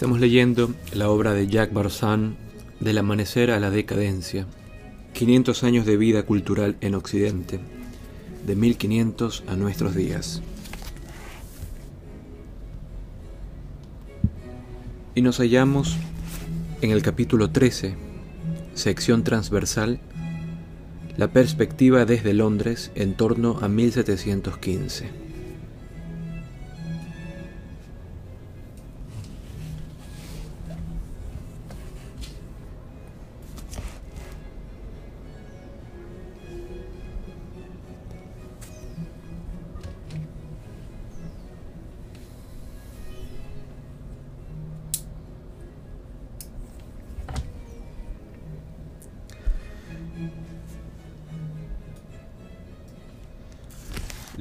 Estamos leyendo la obra de Jacques Barzan, Del amanecer a la decadencia, 500 años de vida cultural en Occidente, de 1500 a nuestros días. Y nos hallamos en el capítulo 13, sección transversal, la perspectiva desde Londres en torno a 1715.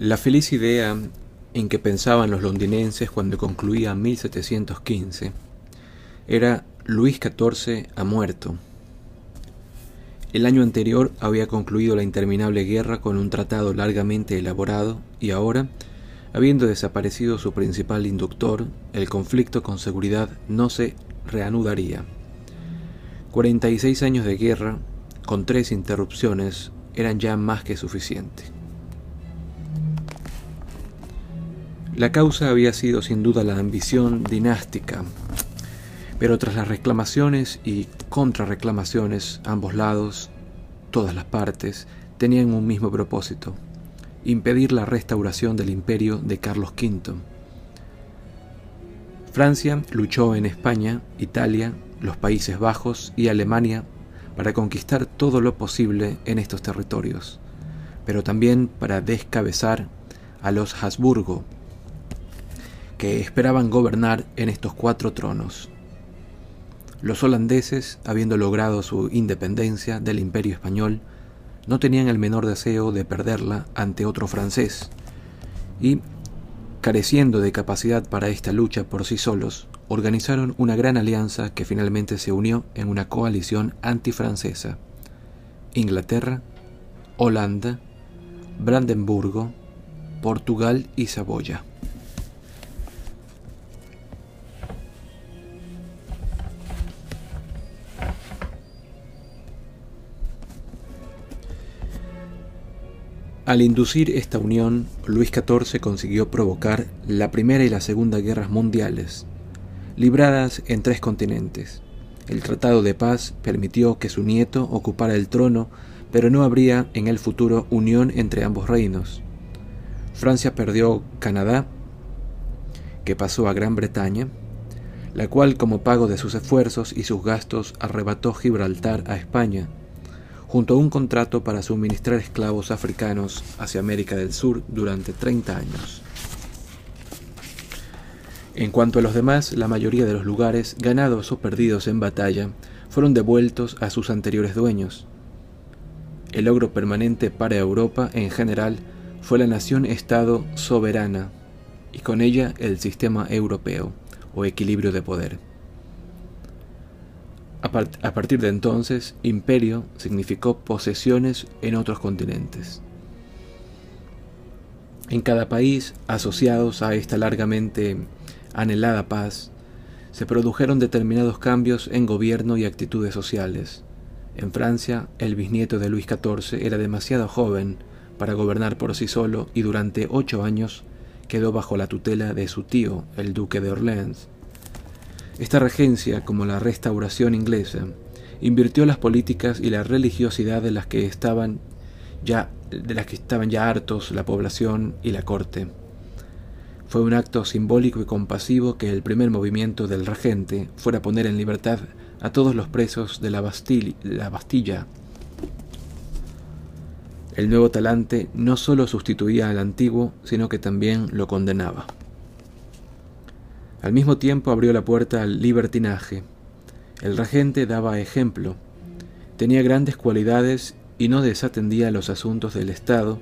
La feliz idea en que pensaban los londinenses cuando concluía 1715 era Luis XIV ha muerto. El año anterior había concluido la interminable guerra con un tratado largamente elaborado y ahora, habiendo desaparecido su principal inductor, el conflicto con seguridad no se reanudaría. 46 años de guerra, con tres interrupciones, eran ya más que suficientes. La causa había sido sin duda la ambición dinástica, pero tras las reclamaciones y contrarreclamaciones, ambos lados, todas las partes, tenían un mismo propósito, impedir la restauración del imperio de Carlos V. Francia luchó en España, Italia, los Países Bajos y Alemania para conquistar todo lo posible en estos territorios, pero también para descabezar a los Habsburgo, que esperaban gobernar en estos cuatro tronos. Los holandeses, habiendo logrado su independencia del imperio español, no tenían el menor deseo de perderla ante otro francés, y, careciendo de capacidad para esta lucha por sí solos, organizaron una gran alianza que finalmente se unió en una coalición antifrancesa. Inglaterra, Holanda, Brandenburgo, Portugal y Saboya. Al inducir esta unión, Luis XIV consiguió provocar la Primera y la Segunda Guerras Mundiales, libradas en tres continentes. El Tratado de Paz permitió que su nieto ocupara el trono, pero no habría en el futuro unión entre ambos reinos. Francia perdió Canadá, que pasó a Gran Bretaña, la cual como pago de sus esfuerzos y sus gastos arrebató Gibraltar a España, junto a un contrato para suministrar esclavos africanos hacia América del Sur durante 30 años. En cuanto a los demás, la mayoría de los lugares, ganados o perdidos en batalla, fueron devueltos a sus anteriores dueños. El logro permanente para Europa en general fue la nación-estado soberana y con ella el sistema europeo o equilibrio de poder. A, partir de entonces, imperio significó posesiones en otros continentes. En cada país, asociados a esta largamente anhelada paz, se produjeron determinados cambios en gobierno y actitudes sociales. En Francia, el bisnieto de Luis XIV era demasiado joven para gobernar por sí solo y durante ocho años quedó bajo la tutela de su tío, el duque de Orleans. Esta regencia, como la restauración inglesa, invirtió las políticas y la religiosidad de las que estaban ya de las que estaban ya hartos la población y la corte. Fue un acto simbólico y compasivo que el primer movimiento del regente fuera poner en libertad a todos los presos de la, la Bastilla. El nuevo talante no solo sustituía al antiguo, sino que también lo condenaba. Al mismo tiempo abrió la puerta al libertinaje. El regente daba ejemplo. Tenía grandes cualidades y no desatendía los asuntos del Estado,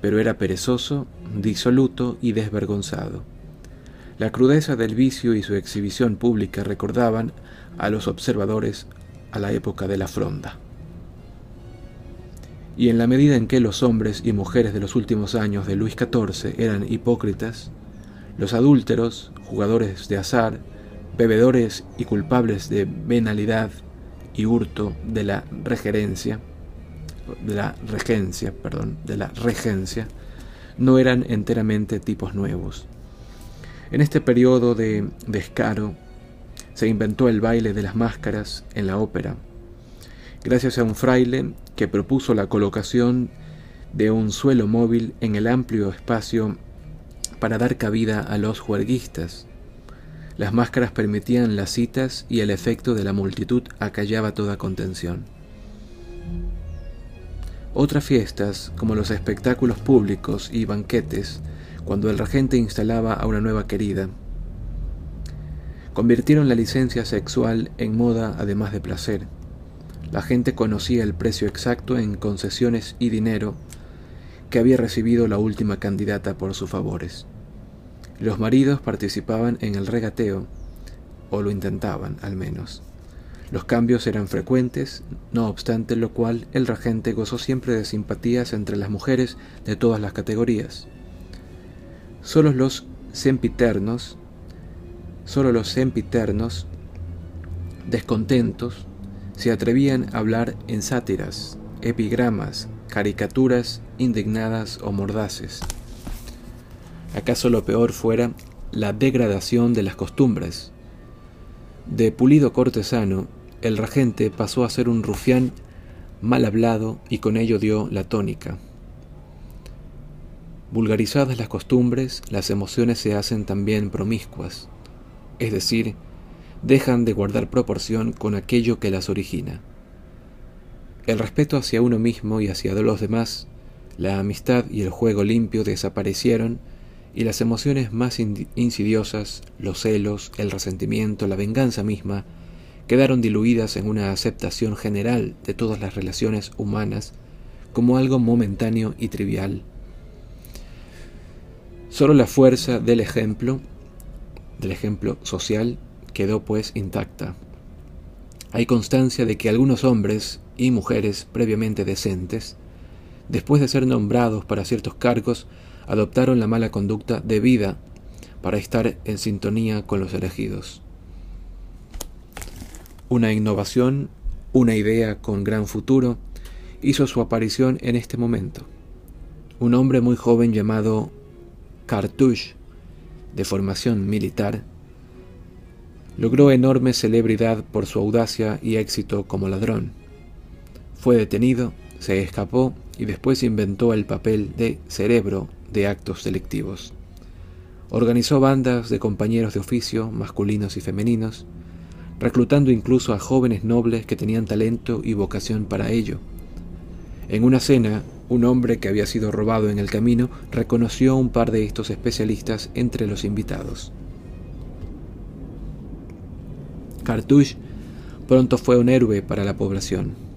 pero era perezoso, disoluto y desvergonzado. La crudeza del vicio y su exhibición pública recordaban a los observadores a la época de la fronda. Y en la medida en que los hombres y mujeres de los últimos años de Luis XIV eran hipócritas, los adúlteros, jugadores de azar, bebedores y culpables de venalidad y hurto de la regerencia, de la regencia, perdón, de la regencia, no eran enteramente tipos nuevos. En este periodo de descaro se inventó el baile de las máscaras en la ópera, gracias a un fraile que propuso la colocación de un suelo móvil en el amplio espacio para dar cabida a los juerguistas. Las máscaras permitían las citas y el efecto de la multitud acallaba toda contención. Otras fiestas, como los espectáculos públicos y banquetes, cuando el regente instalaba a una nueva querida, convirtieron la licencia sexual en moda además de placer. La gente conocía el precio exacto en concesiones y dinero que había recibido la última candidata por sus favores. Los maridos participaban en el regateo, o lo intentaban al menos. Los cambios eran frecuentes, no obstante lo cual el regente gozó siempre de simpatías entre las mujeres de todas las categorías. Solo los sempiternos, solo los sempiternos, descontentos, se atrevían a hablar en sátiras, epigramas, caricaturas indignadas o mordaces. ¿Acaso lo peor fuera la degradación de las costumbres? De pulido cortesano, el regente pasó a ser un rufián mal hablado y con ello dio la tónica. Vulgarizadas las costumbres, las emociones se hacen también promiscuas, es decir, dejan de guardar proporción con aquello que las origina. El respeto hacia uno mismo y hacia los demás, la amistad y el juego limpio desaparecieron y las emociones más insidiosas, los celos, el resentimiento, la venganza misma, quedaron diluidas en una aceptación general de todas las relaciones humanas como algo momentáneo y trivial. Solo la fuerza del ejemplo, del ejemplo social, quedó pues intacta. Hay constancia de que algunos hombres y mujeres previamente decentes, después de ser nombrados para ciertos cargos, adoptaron la mala conducta debida para estar en sintonía con los elegidos. Una innovación, una idea con gran futuro, hizo su aparición en este momento. Un hombre muy joven llamado Cartouche, de formación militar, logró enorme celebridad por su audacia y éxito como ladrón. Fue detenido, se escapó y después inventó el papel de cerebro de actos delictivos. Organizó bandas de compañeros de oficio, masculinos y femeninos, reclutando incluso a jóvenes nobles que tenían talento y vocación para ello. En una cena, un hombre que había sido robado en el camino reconoció a un par de estos especialistas entre los invitados. Cartouche pronto fue un héroe para la población.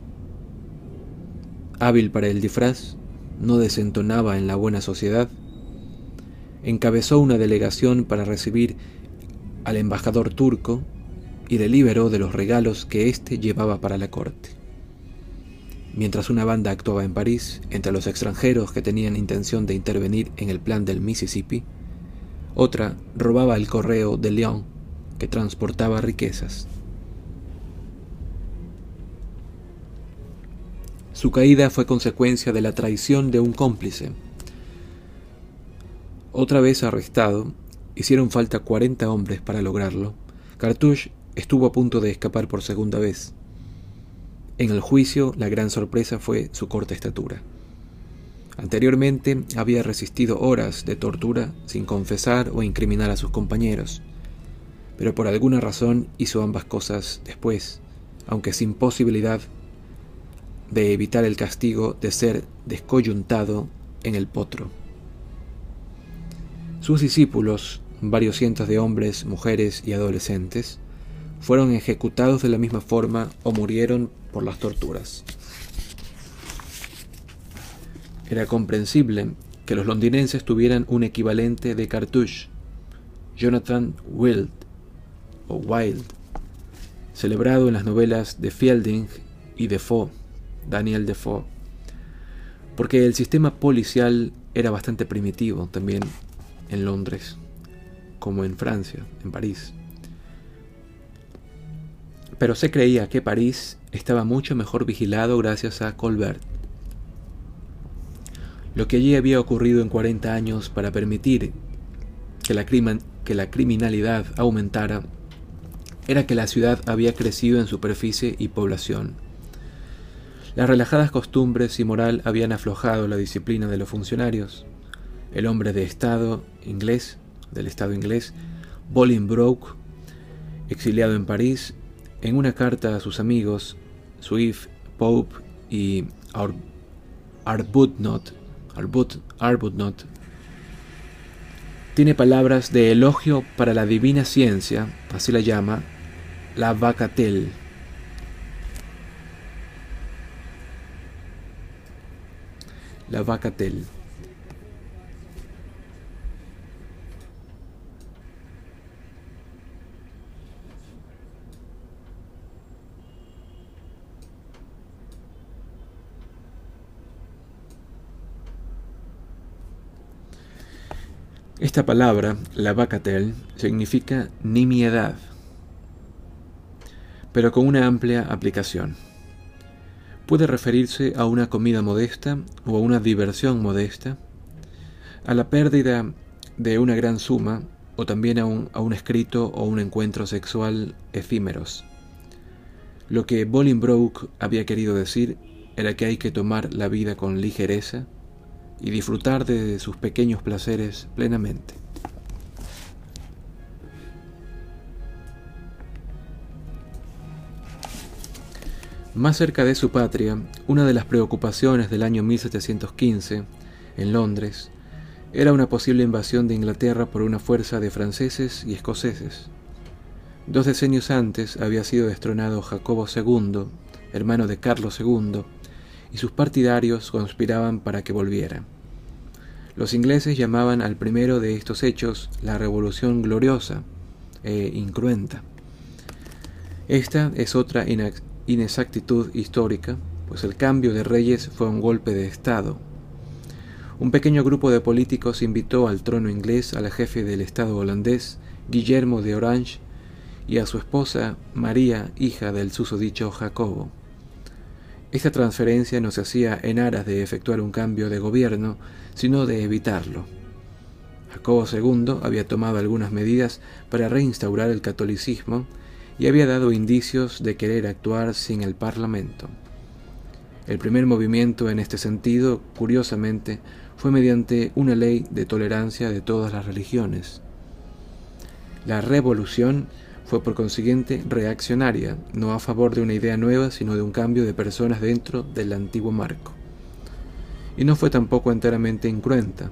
Hábil para el disfraz, no desentonaba en la buena sociedad, encabezó una delegación para recibir al embajador turco y le liberó de los regalos que éste llevaba para la corte. Mientras una banda actuaba en París entre los extranjeros que tenían intención de intervenir en el plan del Mississippi, otra robaba el correo de León que transportaba riquezas. Su caída fue consecuencia de la traición de un cómplice. Otra vez arrestado, hicieron falta 40 hombres para lograrlo. Cartouche estuvo a punto de escapar por segunda vez. En el juicio, la gran sorpresa fue su corta estatura. Anteriormente había resistido horas de tortura sin confesar o incriminar a sus compañeros, pero por alguna razón hizo ambas cosas después, aunque sin posibilidad de evitar el castigo de ser descoyuntado en el potro. Sus discípulos, varios cientos de hombres, mujeres y adolescentes, fueron ejecutados de la misma forma o murieron por las torturas. Era comprensible que los londinenses tuvieran un equivalente de Cartouche, Jonathan Wild o Wild, celebrado en las novelas de Fielding y Defoe Daniel Defoe, porque el sistema policial era bastante primitivo también en Londres, como en Francia, en París. pero se creía que París estaba mucho mejor vigilado gracias a Colbert. Lo que allí había ocurrido en 40 años para permitir que la, que la criminalidad aumentara era que la ciudad había crecido en superficie y población. Las relajadas costumbres y moral habían aflojado la disciplina de los funcionarios. El hombre de Estado inglés, del Estado inglés, Bolingbroke, exiliado en París, en una carta a sus amigos, Swift, Pope y Arbuthnot, Arbuthnot, tiene palabras de elogio para la divina ciencia, así la llama, la Bacatel. La Bacatel. Esta palabra, la bacatel, significa nimiedad, pero con una amplia aplicación. Puede referirse a una comida modesta o a una diversión modesta, a la pérdida de una gran suma o también a un, escrito o un encuentro sexual efímeros. Lo que Bolingbroke había querido decir era que hay que tomar la vida con ligereza y disfrutar de sus pequeños placeres plenamente. Más cerca de su patria, una de las preocupaciones del año 1715, en Londres, era una posible invasión de Inglaterra por una fuerza de franceses y escoceses. Dos decenios antes había sido destronado Jacobo II, hermano de Carlos II, y sus partidarios conspiraban para que volviera. Los ingleses llamaban al primero de estos hechos la Revolución Gloriosa e incruenta. Esta es otra inexactitud histórica, pues el cambio de reyes fue un golpe de Estado. Un pequeño grupo de políticos invitó al trono inglés al jefe del Estado holandés, Guillermo de Orange, y a su esposa María, hija del susodicho Jacobo. Esta transferencia no se hacía en aras de efectuar un cambio de gobierno, sino de evitarlo. Jacobo II había tomado algunas medidas para reinstaurar el catolicismo y había dado indicios de querer actuar sin el Parlamento. El primer movimiento en este sentido, curiosamente, fue mediante una ley de tolerancia de todas las religiones. La revolución fue por consiguiente reaccionaria, no a favor de una idea nueva, sino de un cambio de personas dentro del antiguo marco. Y no fue tampoco enteramente incruenta.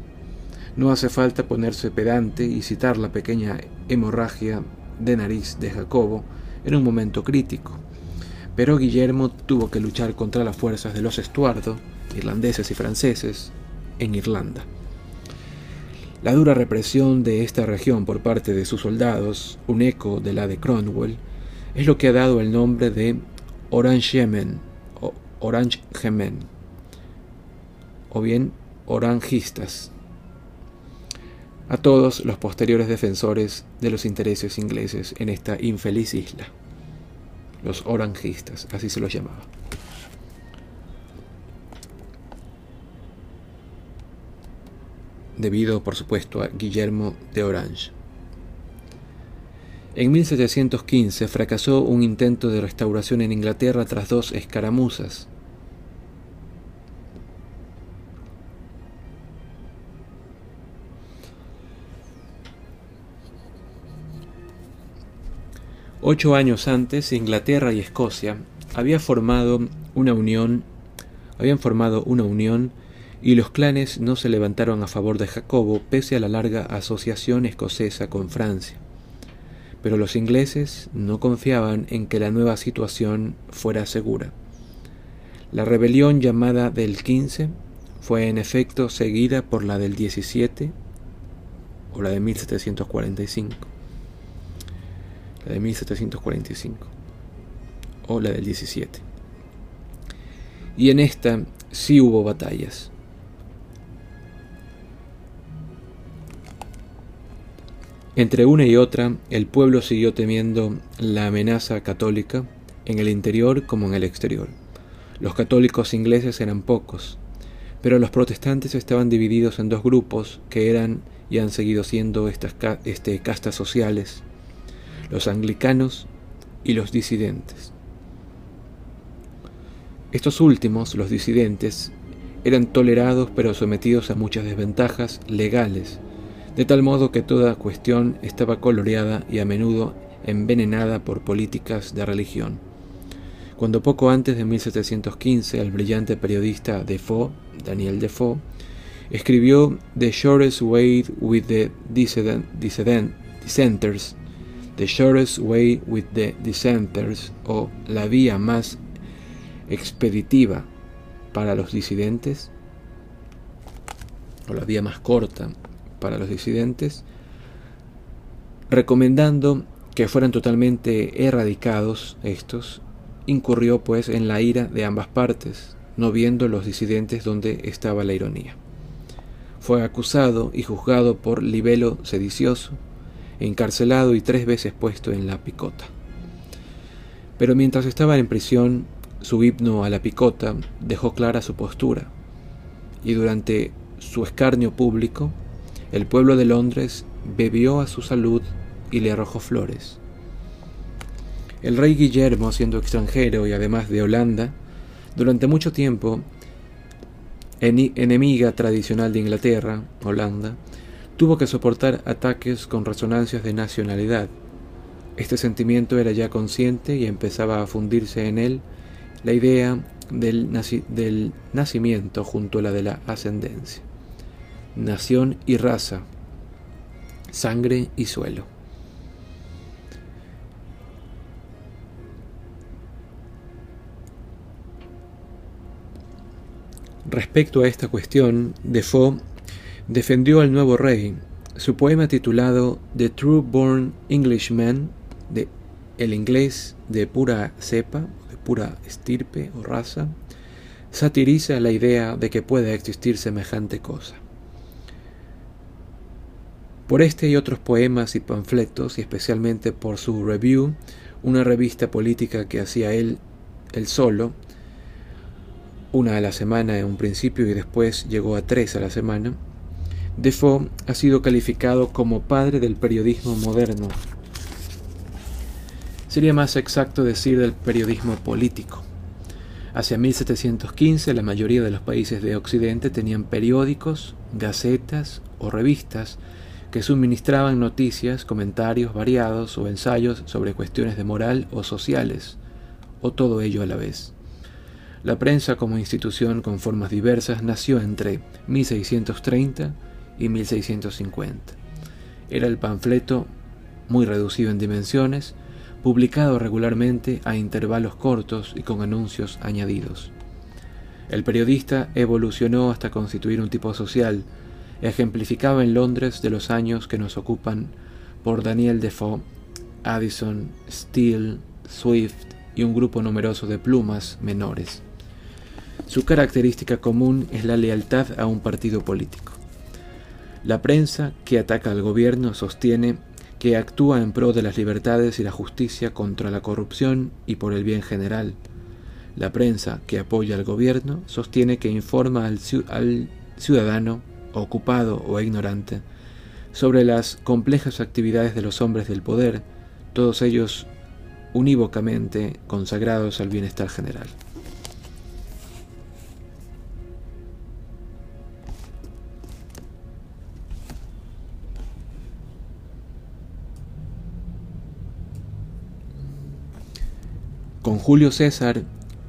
No hace falta ponerse pedante y citar la pequeña hemorragia de nariz de Jacobo en un momento crítico. Pero Guillermo tuvo que luchar contra las fuerzas de los Estuardo, irlandeses y franceses, en Irlanda. La dura represión de esta región por parte de sus soldados, un eco de la de Cromwell, es lo que ha dado el nombre de Orangemen o Orangemen, o bien orangistas, a todos los posteriores defensores de los intereses ingleses en esta infeliz isla, los orangistas, así se los llamaba. debido por supuesto a Guillermo de Orange. En 1715 fracasó un intento de restauración en Inglaterra tras dos escaramuzas. Ocho años antes, Inglaterra y Escocia había formado una unión, habían formado una unión y los clanes no se levantaron a favor de Jacobo pese a la larga asociación escocesa con Francia. Pero los ingleses no confiaban en que la nueva situación fuera segura. La rebelión llamada del 15 fue en efecto seguida por la del 17 o la de 1745. La de 1745 o la del 17. Y en esta sí hubo batallas. Entre una y otra, el pueblo siguió temiendo la amenaza católica en el interior como en el exterior. Los católicos ingleses eran pocos, pero los protestantes estaban divididos en dos grupos que eran y han seguido siendo estas este, castas sociales, los anglicanos y los disidentes. Estos últimos, los disidentes, eran tolerados pero sometidos a muchas desventajas legales, de tal modo que toda cuestión estaba coloreada y a menudo envenenada por políticas de religión. Cuando poco antes de 1715 el brillante periodista Defoe, Daniel Defoe, escribió The Shortest Way with the Dissenters, The Shortest Way with the Dissenters, o La vía más expeditiva para los disidentes, o la vía más corta para los disidentes, recomendando que fueran totalmente erradicados estos, incurrió pues en la ira de ambas partes, no viendo los disidentes donde estaba la ironía. Fue acusado y juzgado por libelo sedicioso, encarcelado y tres veces puesto en la picota. Pero mientras estaba en prisión, su himno a la picota dejó clara su postura, y durante su escarnio público, el pueblo de Londres bebió a su salud y le arrojó flores. El rey Guillermo, siendo extranjero y además de Holanda, durante mucho tiempo enemiga tradicional de Inglaterra, Holanda, tuvo que soportar ataques con resonancias de nacionalidad. Este sentimiento era ya consciente y empezaba a fundirse en él la idea del, nacimiento junto a la de la ascendencia. Nación y raza, sangre y suelo. Respecto a esta cuestión, Defoe defendió al nuevo rey. Su poema titulado The True Born Englishman, el inglés de pura cepa, de pura estirpe o raza, satiriza la idea de que pueda existir semejante cosa. Por este y otros poemas y panfletos, y especialmente por su Review, una revista política que hacía él, él solo, una a la semana en un principio y después llegó a tres a la semana, Defoe ha sido calificado como padre del periodismo moderno. Sería más exacto decir del periodismo político. Hacia 1715 la mayoría de los países de Occidente tenían periódicos, gacetas o revistas que suministraban noticias, comentarios variados o ensayos sobre cuestiones de moral o sociales, o todo ello a la vez. La prensa como institución con formas diversas nació entre 1630 y 1650. Era el panfleto, muy reducido en dimensiones, publicado regularmente a intervalos cortos y con anuncios añadidos. El periodista evolucionó hasta constituir un tipo social, ejemplificado en Londres de los años que nos ocupan por Daniel Defoe, Addison, Steele, Swift y un grupo numeroso de plumas menores. Su característica común es la lealtad a un partido político. La prensa que ataca al gobierno sostiene que actúa en pro de las libertades y la justicia contra la corrupción y por el bien general. La prensa que apoya al gobierno sostiene que informa al, ciudadano, ocupado o ignorante, sobre las complejas actividades de los hombres del poder, todos ellos unívocamente consagrados al bienestar general. Con Julio César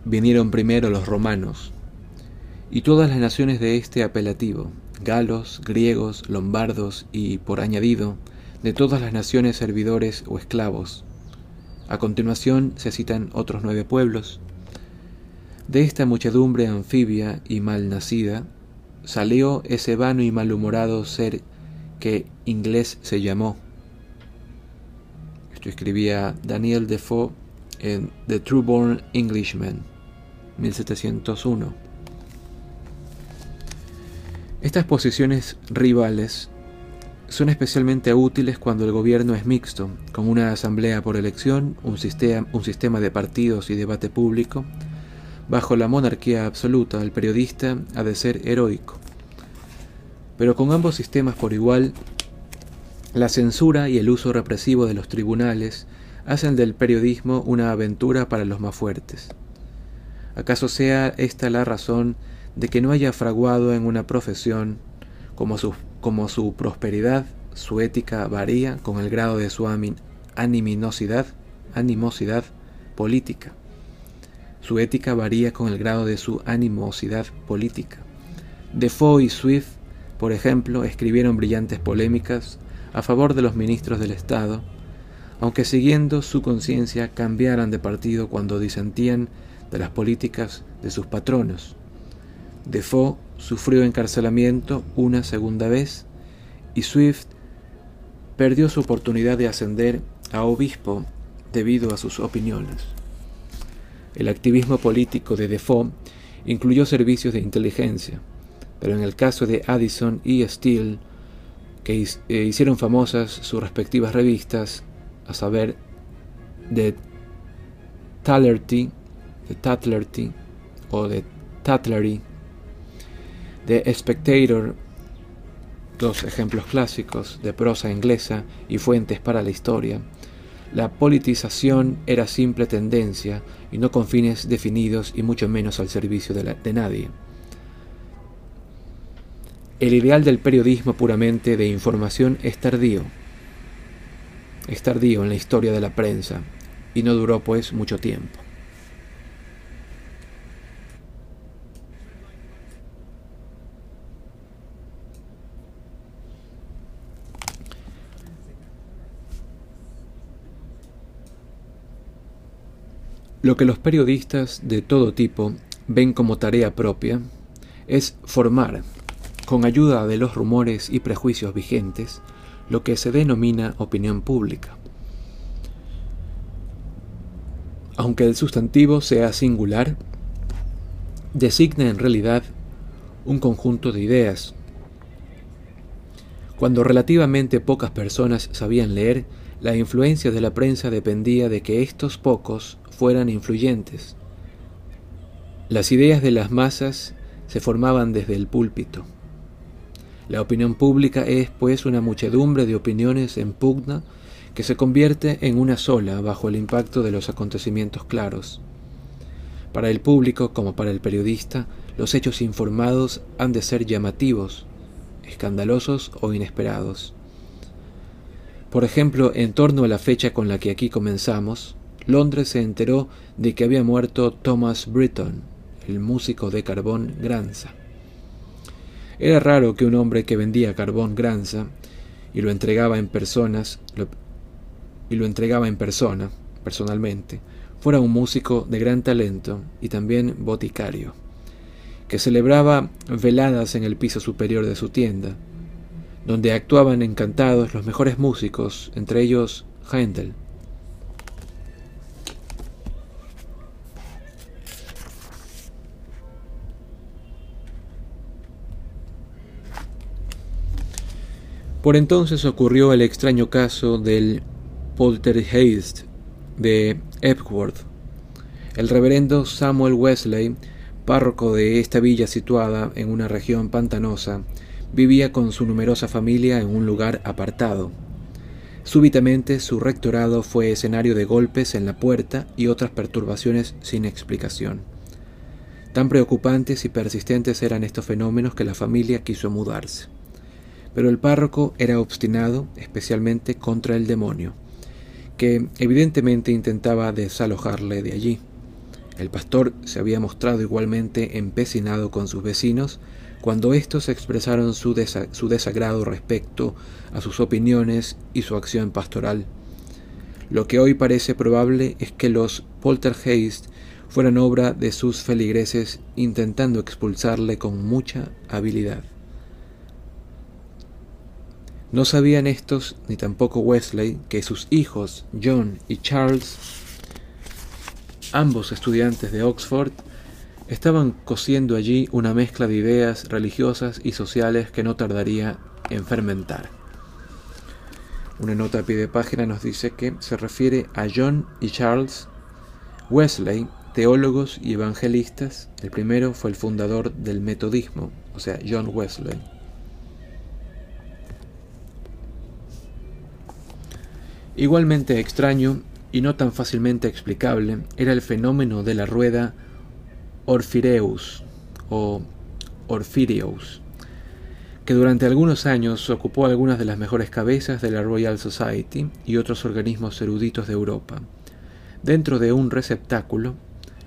vinieron primero los romanos, y todas las naciones de este apelativo, galos, griegos, lombardos y, por añadido, de todas las naciones servidores o esclavos. A continuación se citan otros nueve pueblos. De esta muchedumbre anfibia y mal nacida, salió ese vano y malhumorado ser que inglés se llamó. Esto escribía Daniel Defoe en The Trueborn Englishman, 1701. Estas posiciones rivales son especialmente útiles cuando el gobierno es mixto, con una asamblea por elección, un sistema, un sistema de partidos y debate público. Bajo la monarquía absoluta, el periodista ha de ser heroico. Pero con ambos sistemas por igual, la censura y el uso represivo de los tribunales hacen del periodismo una aventura para los más fuertes. ¿Acaso sea esta la razón de que no haya fraguado en una profesión como su, como su prosperidad, su ética varía con el grado de su animosidad, animosidad política? Su ética varía con el grado de su animosidad política. Defoe y Swift, por ejemplo, escribieron brillantes polémicas a favor de los ministros del Estado, aunque siguiendo su conciencia cambiaran de partido cuando disentían de las políticas de sus patronos. Defoe sufrió encarcelamiento una segunda vez y Swift perdió su oportunidad de ascender a obispo debido a sus opiniones. El activismo político de Defoe incluyó servicios de inteligencia, pero en el caso de Addison y Steele, que eh, hicieron famosas sus respectivas revistas, a saber, de Tallerty, de Tatlerty o de Tatlery, de Spectator, dos ejemplos clásicos de prosa inglesa y fuentes para la historia, la politización era simple tendencia y no con fines definidos y mucho menos al servicio de, de nadie. El ideal del periodismo puramente de información es tardío. Es tardío en la historia de la prensa y no duró pues mucho tiempo. Lo que los periodistas de todo tipo ven como tarea propia es formar con ayuda de los rumores y prejuicios vigentes, lo que se denomina opinión pública. Aunque el sustantivo sea singular, designa en realidad un conjunto de ideas. Cuando relativamente pocas personas sabían leer, la influencia de la prensa dependía de que estos pocos fueran influyentes. Las ideas de las masas se formaban desde el púlpito. La opinión pública es, pues, una muchedumbre de opiniones en pugna que se convierte en una sola bajo el impacto de los acontecimientos claros. Para el público, como para el periodista, los hechos informados han de ser llamativos, escandalosos o inesperados. Por ejemplo, en torno a la fecha con la que aquí comenzamos, Londres se enteró de que había muerto Thomas Britton, el músico de carbón Granza. Era raro que un hombre que vendía carbón granza y lo entregaba en personas y lo entregaba en persona, personalmente, fuera un músico de gran talento y también boticario, que celebraba veladas en el piso superior de su tienda, donde actuaban encantados los mejores músicos, entre ellos Handel. Por entonces ocurrió el extraño caso del poltergeist de Epworth. El reverendo Samuel Wesley, párroco de esta villa situada en una región pantanosa, vivía con su numerosa familia en un lugar apartado. Súbitamente su rectorado fue escenario de golpes en la puerta y otras perturbaciones sin explicación. Tan preocupantes y persistentes eran estos fenómenos que la familia quiso mudarse. Pero el párroco era obstinado, especialmente contra el demonio, que evidentemente intentaba desalojarle de allí. El pastor se había mostrado igualmente empecinado con sus vecinos cuando éstos expresaron su, desagrado respecto a sus opiniones y su acción pastoral. Lo que hoy parece probable es que los poltergeist fueran obra de sus feligreses intentando expulsarle con mucha habilidad. No sabían estos, ni tampoco Wesley, que sus hijos, John y Charles, ambos estudiantes de Oxford, estaban cosiendo allí una mezcla de ideas religiosas y sociales que no tardaría en fermentar. Una nota a pie de página nos dice que se refiere a John y Charles Wesley, teólogos y evangelistas. El primero fue el fundador del metodismo, o sea, John Wesley. Igualmente extraño y no tan fácilmente explicable era el fenómeno de la rueda Orfireus o Orfireus, que durante algunos años ocupó algunas de las mejores cabezas de la Royal Society y otros organismos eruditos de Europa. Dentro de un receptáculo,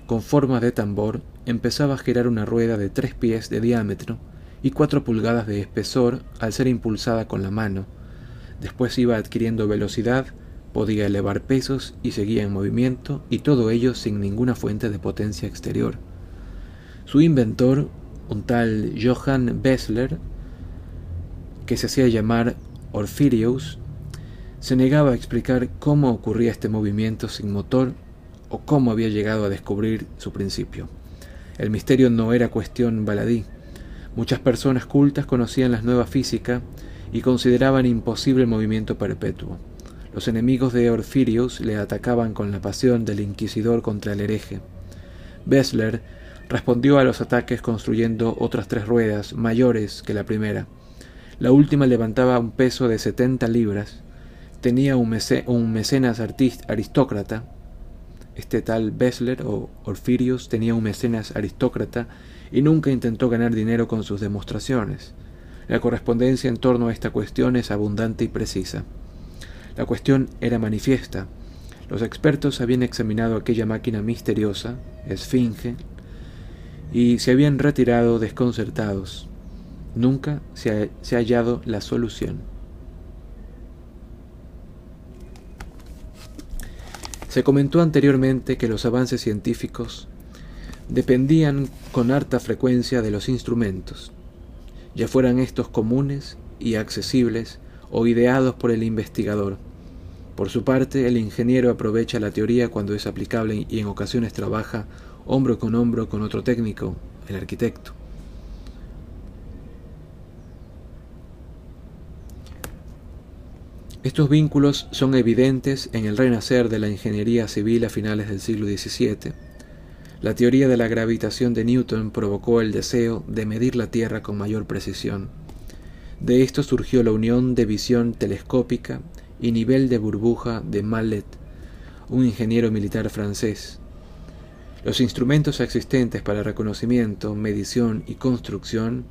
con forma de tambor, empezaba a girar una rueda de tres pies de diámetro y cuatro pulgadas de espesor al ser impulsada con la mano. Después iba adquiriendo velocidad, podía elevar pesos y seguía en movimiento, y todo ello sin ninguna fuente de potencia exterior. Su inventor, un tal Johann Bessler, que se hacía llamar Orfirius, se negaba a explicar cómo ocurría este movimiento sin motor o cómo había llegado a descubrir su principio. El misterio no era cuestión baladí. Muchas personas cultas conocían la nueva física y consideraban imposible el movimiento perpetuo. Los enemigos de Orfirius le atacaban con la pasión del inquisidor contra el hereje. Bessler respondió a los ataques construyendo otras tres ruedas mayores que la primera. La última levantaba un peso de setenta libras, tenía un, mecenas aristócrata, este tal Bessler o Orfirius tenía un mecenas aristócrata y nunca intentó ganar dinero con sus demostraciones. La correspondencia en torno a esta cuestión es abundante y precisa. La cuestión era manifiesta. Los expertos habían examinado aquella máquina misteriosa, esfinge, y se habían retirado desconcertados. Nunca se ha, hallado la solución. Se comentó anteriormente que los avances científicos dependían con harta frecuencia de los instrumentos, ya fueran estos comunes y accesibles o ideados por el investigador. Por su parte, el ingeniero aprovecha la teoría cuando es aplicable y en ocasiones trabaja hombro con hombro con otro técnico, el arquitecto. Estos vínculos son evidentes en el renacer de la ingeniería civil a finales del siglo XVII. La teoría de la gravitación de Newton provocó el deseo de medir la Tierra con mayor precisión. De esto surgió la unión de visión telescópica y nivel de burbuja de Mallet, un ingeniero militar francés. Los instrumentos existentes para reconocimiento, medición y construcción,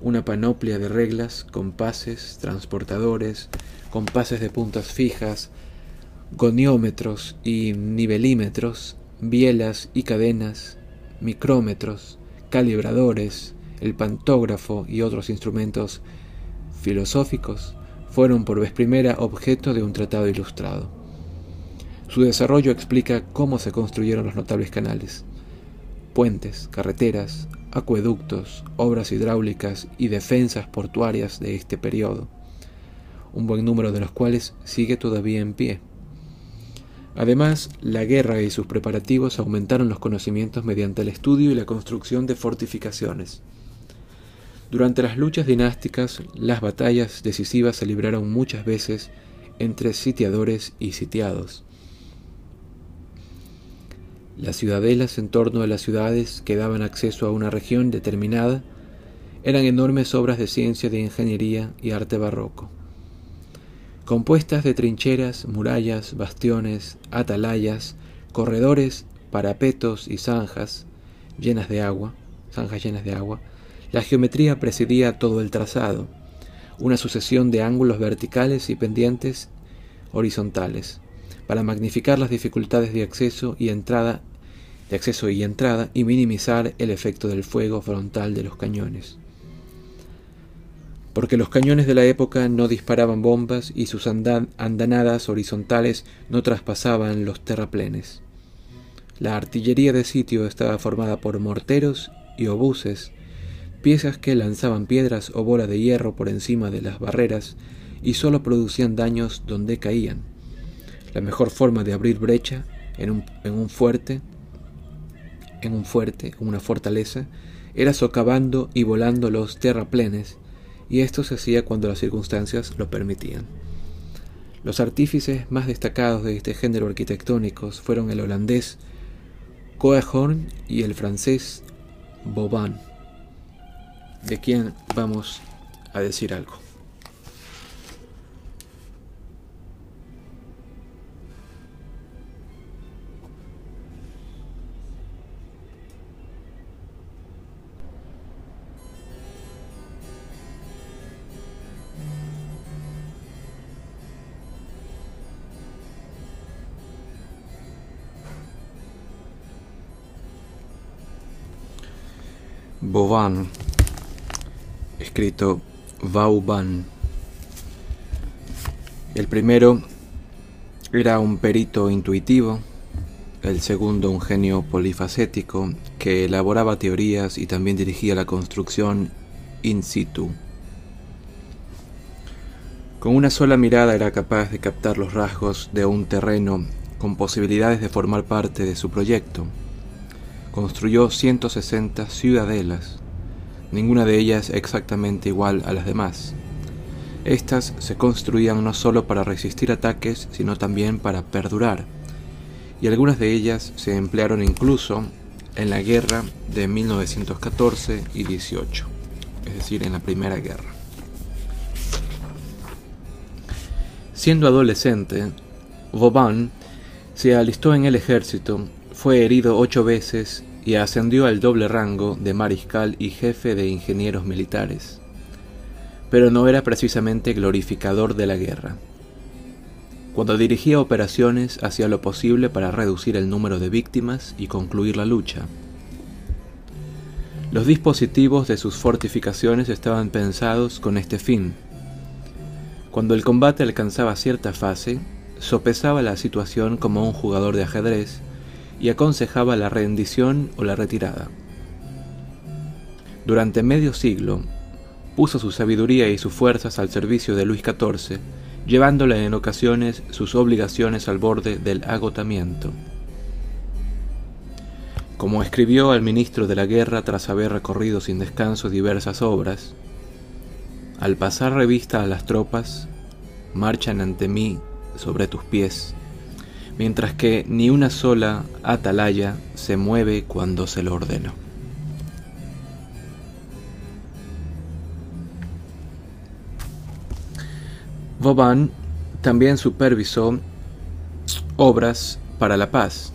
una panoplia de reglas, compases, transportadores, compases de puntas fijas, goniómetros y nivelímetros, bielas y cadenas, micrómetros, calibradores, el pantógrafo y otros instrumentos filosóficos fueron por vez primera objeto de un tratado ilustrado. Su desarrollo explica cómo se construyeron los notables canales, puentes, carreteras, acueductos, obras hidráulicas y defensas portuarias de este periodo un buen número de los cuales sigue todavía en pie. Además, la guerra y sus preparativos aumentaron los conocimientos mediante el estudio y la construcción de fortificaciones. Durante las luchas dinásticas, las batallas decisivas se libraron muchas veces entre sitiadores y sitiados. Las ciudadelas en torno a las ciudades que daban acceso a una región determinada eran enormes obras de ciencia, de ingeniería y arte barroco compuestas de trincheras, murallas, bastiones, atalayas, corredores, parapetos y zanjas llenas de agua, zanjas llenas de agua, la geometría presidía todo el trazado, una sucesión de ángulos verticales y pendientes horizontales, para magnificar las dificultades de acceso y entrada, de acceso y entrada y minimizar el efecto del fuego frontal de los cañones porque los cañones de la época no disparaban bombas y sus andanadas horizontales no traspasaban los terraplenes. La artillería de sitio estaba formada por morteros y obuses, piezas que lanzaban piedras o bola de hierro por encima de las barreras y sólo producían daños donde caían. La mejor forma de abrir brecha en un, en un fuerte, en un fuerte, una fortaleza, era socavando y volando los terraplenes y esto se hacía cuando las circunstancias lo permitían. Los artífices más destacados de este género arquitectónico fueron el holandés Coehorn y el francés Vauban, de quien vamos a decir algo. Vauban, escrito Vauban. El primero era un perito intuitivo, el segundo un genio polifacético que elaboraba teorías y también dirigía la construcción in situ. Con una sola mirada era capaz de captar los rasgos de un terreno con posibilidades de formar parte de su proyecto construyó 160 ciudadelas, ninguna de ellas exactamente igual a las demás. Estas se construían no solo para resistir ataques, sino también para perdurar, y algunas de ellas se emplearon incluso en la guerra de 1914 y 18, es decir, en la Primera Guerra. Siendo adolescente, Vauban se alistó en el ejército fue herido ocho veces y ascendió al doble rango de mariscal y jefe de ingenieros militares. Pero no era precisamente glorificador de la guerra. Cuando dirigía operaciones hacía lo posible para reducir el número de víctimas y concluir la lucha. Los dispositivos de sus fortificaciones estaban pensados con este fin. Cuando el combate alcanzaba cierta fase, sopesaba la situación como un jugador de ajedrez y aconsejaba la rendición o la retirada. Durante medio siglo, puso su sabiduría y sus fuerzas al servicio de Luis XIV, llevándole en ocasiones sus obligaciones al borde del agotamiento. Como escribió al ministro de la guerra tras haber recorrido sin descanso diversas obras, al pasar revista a las tropas, marchan ante mí sobre tus pies mientras que ni una sola atalaya se mueve cuando se lo ordeno. Vauban también supervisó obras para la paz.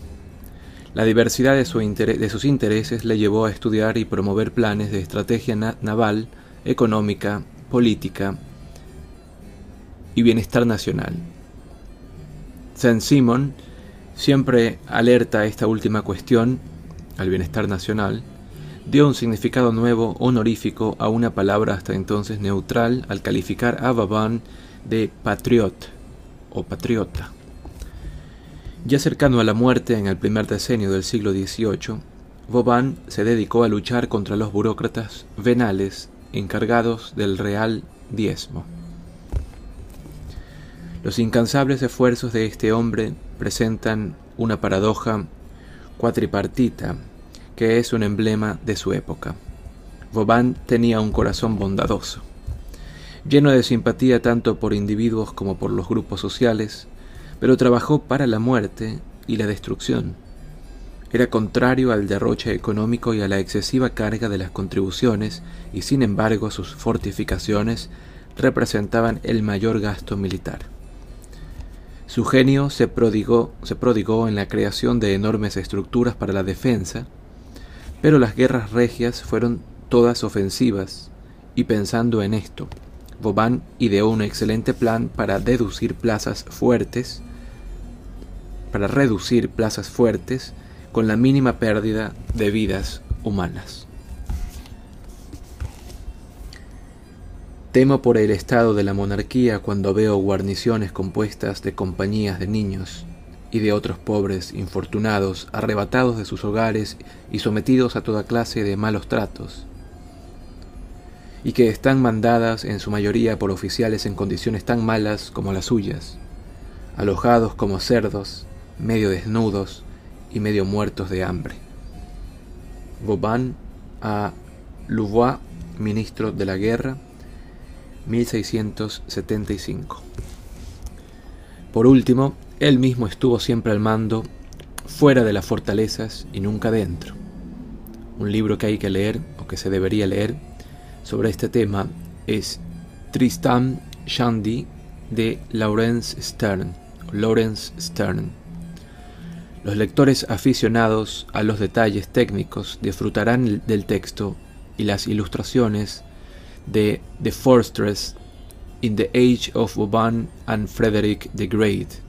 La diversidad de, sus intereses le llevó a estudiar y promover planes de estrategia naval, económica, política y bienestar nacional. Saint-Simon, siempre alerta a esta última cuestión, al bienestar nacional, dio un significado nuevo, honorífico, a una palabra hasta entonces neutral al calificar a Vauban de patriot o patriota. Ya cercano a la muerte en el primer decenio del siglo XVIII, Vauban se dedicó a luchar contra los burócratas venales encargados del real diezmo. Los incansables esfuerzos de este hombre presentan una paradoja cuatripartita que es un emblema de su época. Vauban tenía un corazón bondadoso, lleno de simpatía tanto por individuos como por los grupos sociales, pero trabajó para la muerte y la destrucción. Era contrario al derroche económico y a la excesiva carga de las contribuciones, y sin embargo sus fortificaciones representaban el mayor gasto militar. Su genio se prodigó, en la creación de enormes estructuras para la defensa, pero las guerras regias fueron todas ofensivas, y pensando en esto, Vauban ideó un excelente plan para deducir plazas fuertes, para reducir plazas fuertes con la mínima pérdida de vidas humanas. Temo por el estado de la monarquía cuando veo guarniciones compuestas de compañías de niños y de otros pobres infortunados arrebatados de sus hogares y sometidos a toda clase de malos tratos, y que están mandadas en su mayoría por oficiales en condiciones tan malas como las suyas, alojados como cerdos, medio desnudos y medio muertos de hambre. Vauban a Louvois, ministro de la guerra, 1675. Por último, él mismo estuvo siempre al mando, fuera de las fortalezas y nunca dentro. Un libro que hay que leer, o que se debería leer, sobre este tema es Tristan Shandy de Lawrence Stern. Lawrence Stern. Los lectores aficionados a los detalles técnicos disfrutarán del texto y las ilustraciones de The Fortress in the Age of Vauban and Frederick the Great,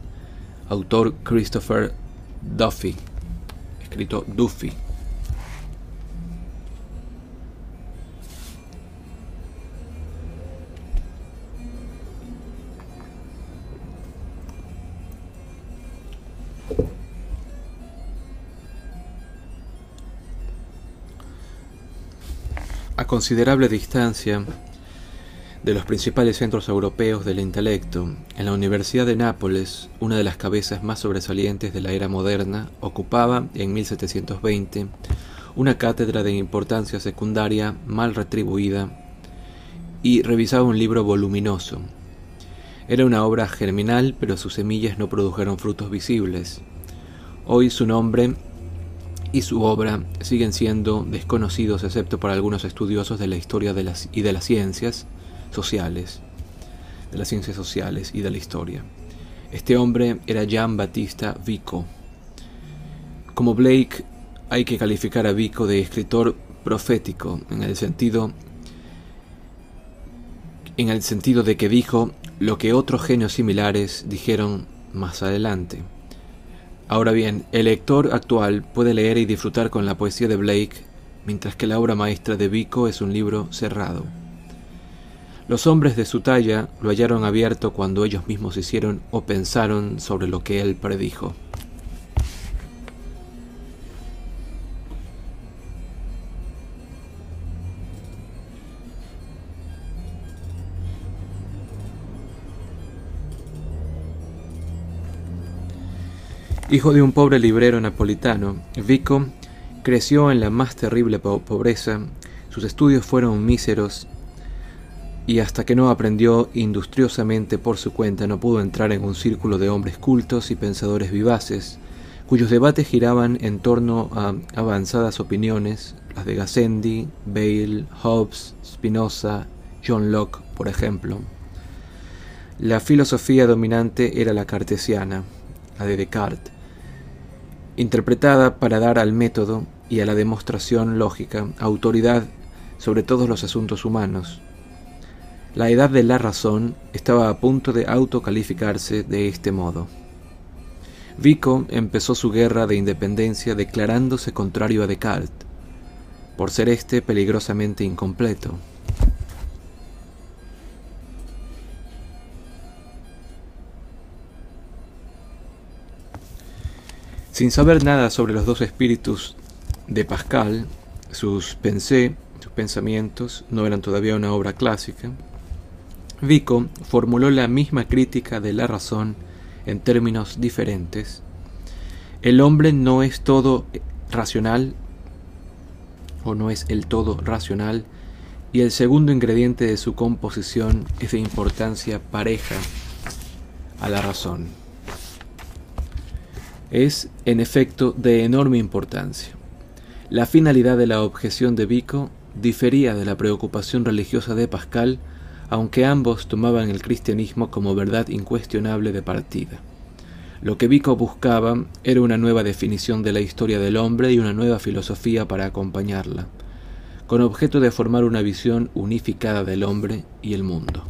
autor Christopher Duffy, escrito Duffy. A considerable distancia de los principales centros europeos del intelecto, en la Universidad de Nápoles, una de las cabezas más sobresalientes de la era moderna, ocupaba, en 1720, una cátedra de importancia secundaria mal retribuida y revisaba un libro voluminoso. Era una obra germinal, pero sus semillas no produjeron frutos visibles. Hoy su nombre y su obra siguen siendo desconocidos excepto por algunos estudiosos de la historia y de las ciencias sociales, de las ciencias sociales y de la historia. Este hombre era Jean Battista Vico. Como Blake, hay que calificar a Vico de escritor profético en el sentido en el sentido de que dijo lo que otros genios similares dijeron más adelante. Ahora bien, el lector actual puede leer y disfrutar con la poesía de Blake, mientras que la obra maestra de Vico es un libro cerrado. Los hombres de su talla lo hallaron abierto cuando ellos mismos hicieron o pensaron sobre lo que él predijo. Hijo de un pobre librero napolitano, Vico creció en la más terrible pobreza, sus estudios fueron míseros y hasta que no aprendió industriosamente por su cuenta no pudo entrar en un círculo de hombres cultos y pensadores vivaces, cuyos debates giraban en torno a avanzadas opiniones, las de Gassendi, Bale, Hobbes, Spinoza, John Locke, por ejemplo. La filosofía dominante era la cartesiana, la de Descartes, interpretada para dar al método y a la demostración lógica autoridad sobre todos los asuntos humanos. La edad de la razón estaba a punto de autocalificarse de este modo. Vico empezó su guerra de independencia declarándose contrario a Descartes, por ser éste peligrosamente incompleto. Sin saber nada sobre los dos espíritus de Pascal, sus pensé, sus pensamientos no eran todavía una obra clásica, Vico formuló la misma crítica de la razón en términos diferentes. El hombre no es todo racional o no es el todo racional y el segundo ingrediente de su composición es de importancia pareja a la razón es, en efecto, de enorme importancia. La finalidad de la objeción de Vico difería de la preocupación religiosa de Pascal, aunque ambos tomaban el cristianismo como verdad incuestionable de partida. Lo que Vico buscaba era una nueva definición de la historia del hombre y una nueva filosofía para acompañarla, con objeto de formar una visión unificada del hombre y el mundo.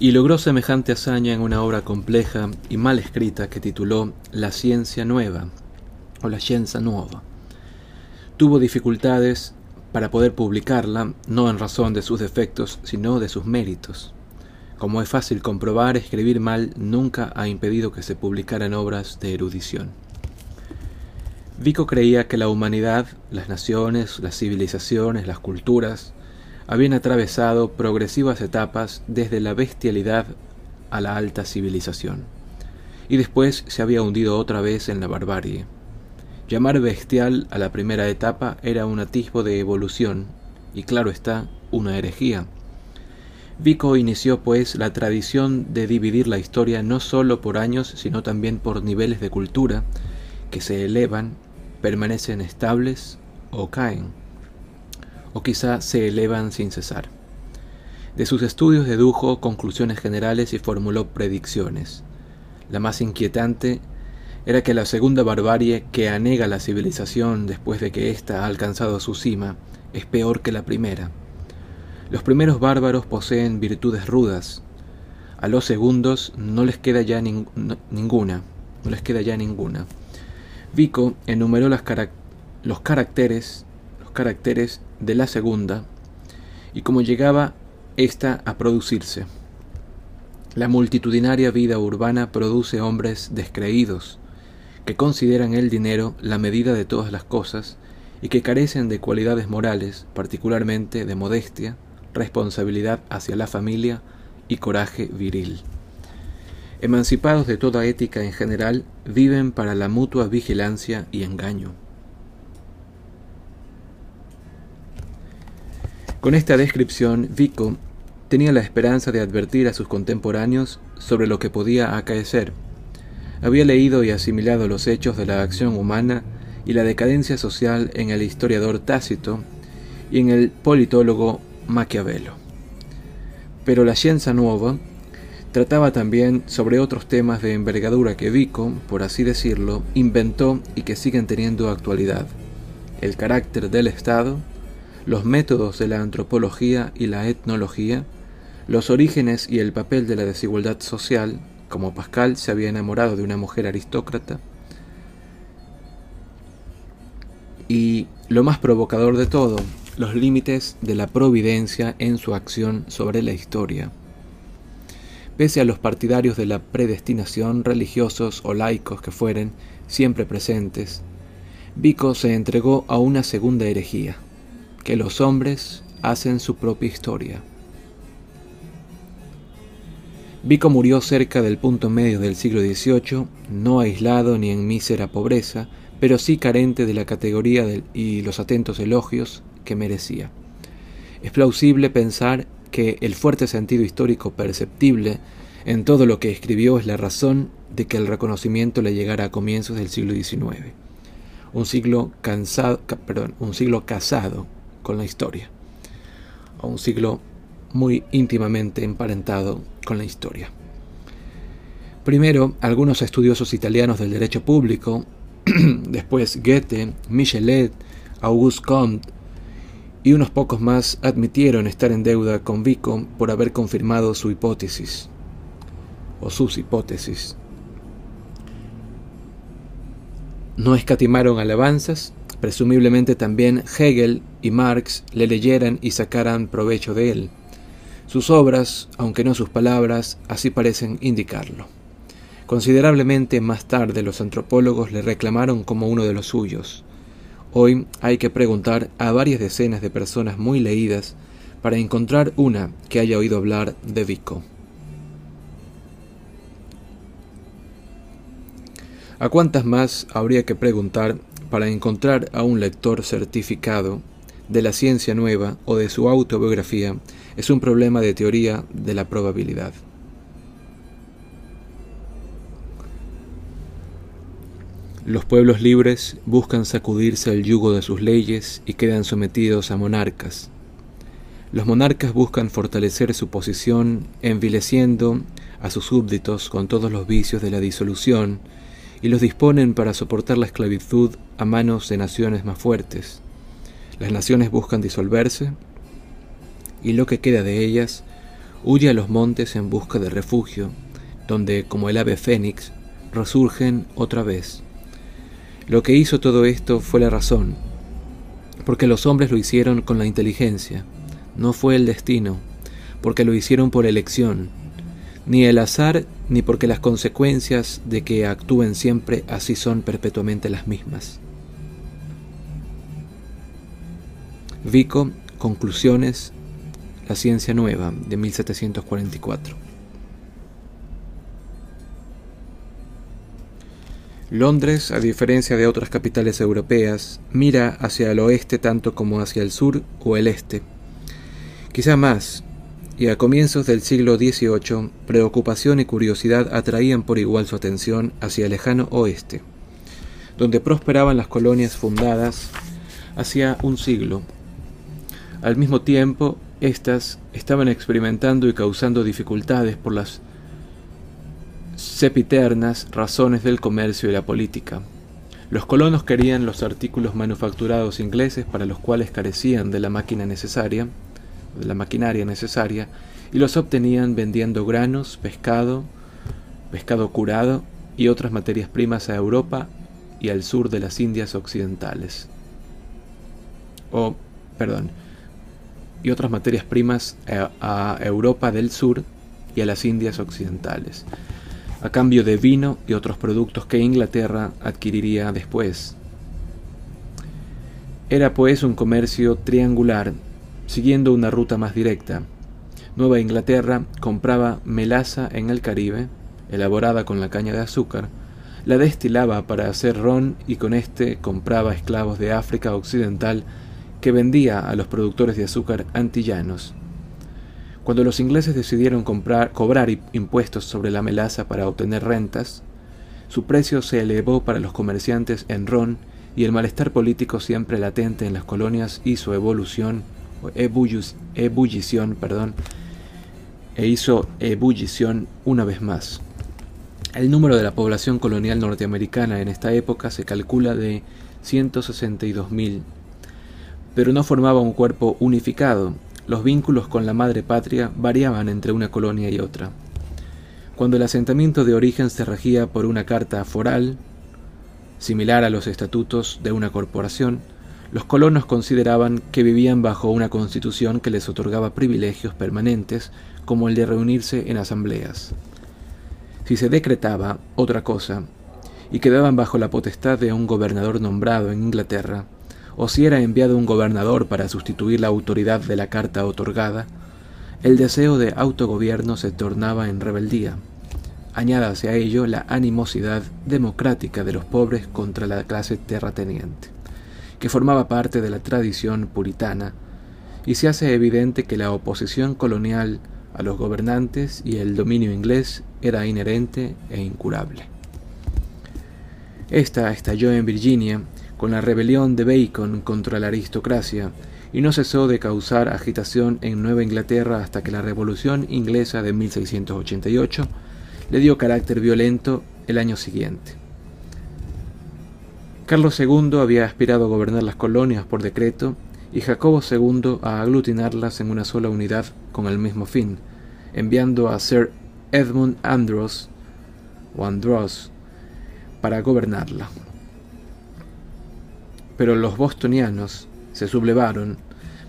Y logró semejante hazaña en una obra compleja y mal escrita que tituló La ciencia nueva o La Scienza Nueva. Tuvo dificultades para poder publicarla, no en razón de sus defectos, sino de sus méritos. Como es fácil comprobar, escribir mal nunca ha impedido que se publicaran obras de erudición. Vico creía que la humanidad, las naciones, las civilizaciones, las culturas, habían atravesado progresivas etapas desde la bestialidad a la alta civilización. y después se había hundido otra vez en la barbarie. Llamar bestial a la primera etapa era un atisbo de evolución, y claro está, una herejía. Vico inició pues la tradición de dividir la historia no sólo por años, sino también por niveles de cultura, que se elevan, permanecen estables o caen, o quizá se elevan sin cesar. De sus estudios dedujo conclusiones generales y formuló predicciones. La más inquietante era que la segunda barbarie que anega la civilización después de que ésta ha alcanzado su cima es peor que la primera. Los primeros bárbaros poseen virtudes rudas, a los segundos no les queda ya ninguna, no les queda ya ninguna. Vico enumeró los caracteres, los caracteres de la segunda y cómo llegaba ésta a producirse. La multitudinaria vida urbana produce hombres descreídos, que consideran el dinero la medida de todas las cosas y que carecen de cualidades morales, particularmente de modestia, responsabilidad hacia la familia y coraje viril. Emancipados de toda ética en general, viven para la mutua vigilancia y engaño. Con esta descripción, Vico tenía la esperanza de advertir a sus contemporáneos sobre lo que podía acaecer. Había leído y asimilado los hechos de la acción humana y la decadencia social en el historiador Tácito y en el politólogo Maquiavelo. Pero la Scienza Nueva trataba también sobre otros temas de envergadura que Vico, por así decirlo, inventó y que siguen teniendo actualidad. El carácter del Estado, los métodos de la antropología y la etnología, los orígenes y el papel de la desigualdad social, como Pascal se había enamorado de una mujer aristócrata, y lo más provocador de todo, los límites de la providencia en su acción sobre la historia. Pese a los partidarios de la predestinación, religiosos o laicos que fueren, siempre presentes, Vico se entregó a una segunda herejía, que los hombres hacen su propia historia. Vico murió cerca del punto medio del siglo XVIII, no aislado ni en mísera pobreza, pero sí carente de la categoría y los atentos elogios que merecía. Es plausible pensar que el fuerte sentido histórico perceptible en todo lo que escribió es la razón de que el reconocimiento le llegara a comienzos del siglo XIX, un siglo, cansado, perdón, un siglo casado con la historia, o un siglo muy íntimamente emparentado con la historia. Primero, algunos estudiosos italianos del derecho público, después Goethe, Michelet, Auguste Comte y unos pocos más admitieron estar en deuda con Vico por haber confirmado su hipótesis, o sus hipótesis. No escatimaron alabanzas, presumiblemente también Hegel y Marx le leyeran y sacaran provecho de él. Sus obras, aunque no sus palabras, así parecen indicarlo. Considerablemente más tarde los antropólogos le reclamaron como uno de los suyos. Hoy hay que preguntar a varias decenas de personas muy leídas para encontrar una que haya oído hablar de Vico. ¿A cuántas más habría que preguntar para encontrar a un lector certificado de la ciencia nueva o de su autobiografía es un problema de teoría de la probabilidad. Los pueblos libres buscan sacudirse el yugo de sus leyes y quedan sometidos a monarcas. Los monarcas buscan fortalecer su posición envileciendo a sus súbditos con todos los vicios de la disolución y los disponen para soportar la esclavitud a manos de naciones más fuertes. Las naciones buscan disolverse y lo que queda de ellas huye a los montes en busca de refugio, donde, como el ave fénix, resurgen otra vez. Lo que hizo todo esto fue la razón, porque los hombres lo hicieron con la inteligencia, no fue el destino, porque lo hicieron por elección, ni el azar, ni porque las consecuencias de que actúen siempre así son perpetuamente las mismas. Vico, Conclusiones, La Ciencia Nueva, de 1744. Londres, a diferencia de otras capitales europeas, mira hacia el oeste tanto como hacia el sur o el este. Quizá más, y a comienzos del siglo XVIII, preocupación y curiosidad atraían por igual su atención hacia el lejano oeste, donde prosperaban las colonias fundadas hacía un siglo. Al mismo tiempo, éstas estaban experimentando y causando dificultades por las sepiternas razones del comercio y la política. Los colonos querían los artículos manufacturados ingleses para los cuales carecían de la máquina necesaria, la maquinaria necesaria, y los obtenían vendiendo granos, pescado, pescado curado y otras materias primas a Europa y al sur de las Indias occidentales. O, perdón, y otras materias primas a, a Europa del sur y a las Indias occidentales a cambio de vino y otros productos que Inglaterra adquiriría después. Era pues un comercio triangular, siguiendo una ruta más directa. Nueva Inglaterra compraba melaza en el Caribe, elaborada con la caña de azúcar, la destilaba para hacer ron y con este compraba esclavos de África Occidental que vendía a los productores de azúcar antillanos. Cuando los ingleses decidieron cobrar impuestos sobre la melaza para obtener rentas, su precio se elevó para los comerciantes en ron y el malestar político siempre latente en las colonias hizo evolución, ebullición, perdón, e hizo ebullición una vez más. El número de la población colonial norteamericana en esta época se calcula de 162.000, pero no formaba un cuerpo unificado, los vínculos con la madre patria variaban entre una colonia y otra. Cuando el asentamiento de origen se regía por una carta foral, similar a los estatutos de una corporación, los colonos consideraban que vivían bajo una constitución que les otorgaba privilegios permanentes, como el de reunirse en asambleas. Si se decretaba otra cosa, y quedaban bajo la potestad de un gobernador nombrado en Inglaterra, o si era enviado un gobernador para sustituir la autoridad de la carta otorgada, el deseo de autogobierno se tornaba en rebeldía. Añádase a ello la animosidad democrática de los pobres contra la clase terrateniente, que formaba parte de la tradición puritana, y se hace evidente que la oposición colonial a los gobernantes y el dominio inglés era inherente e incurable. Esta estalló en Virginia con la rebelión de Bacon contra la aristocracia, y no cesó de causar agitación en Nueva Inglaterra hasta que la Revolución Inglesa de 1688 le dio carácter violento el año siguiente. Carlos II había aspirado a gobernar las colonias por decreto y Jacobo II a aglutinarlas en una sola unidad con el mismo fin, enviando a Sir Edmund Andros o Andros para gobernarla pero los bostonianos se sublevaron,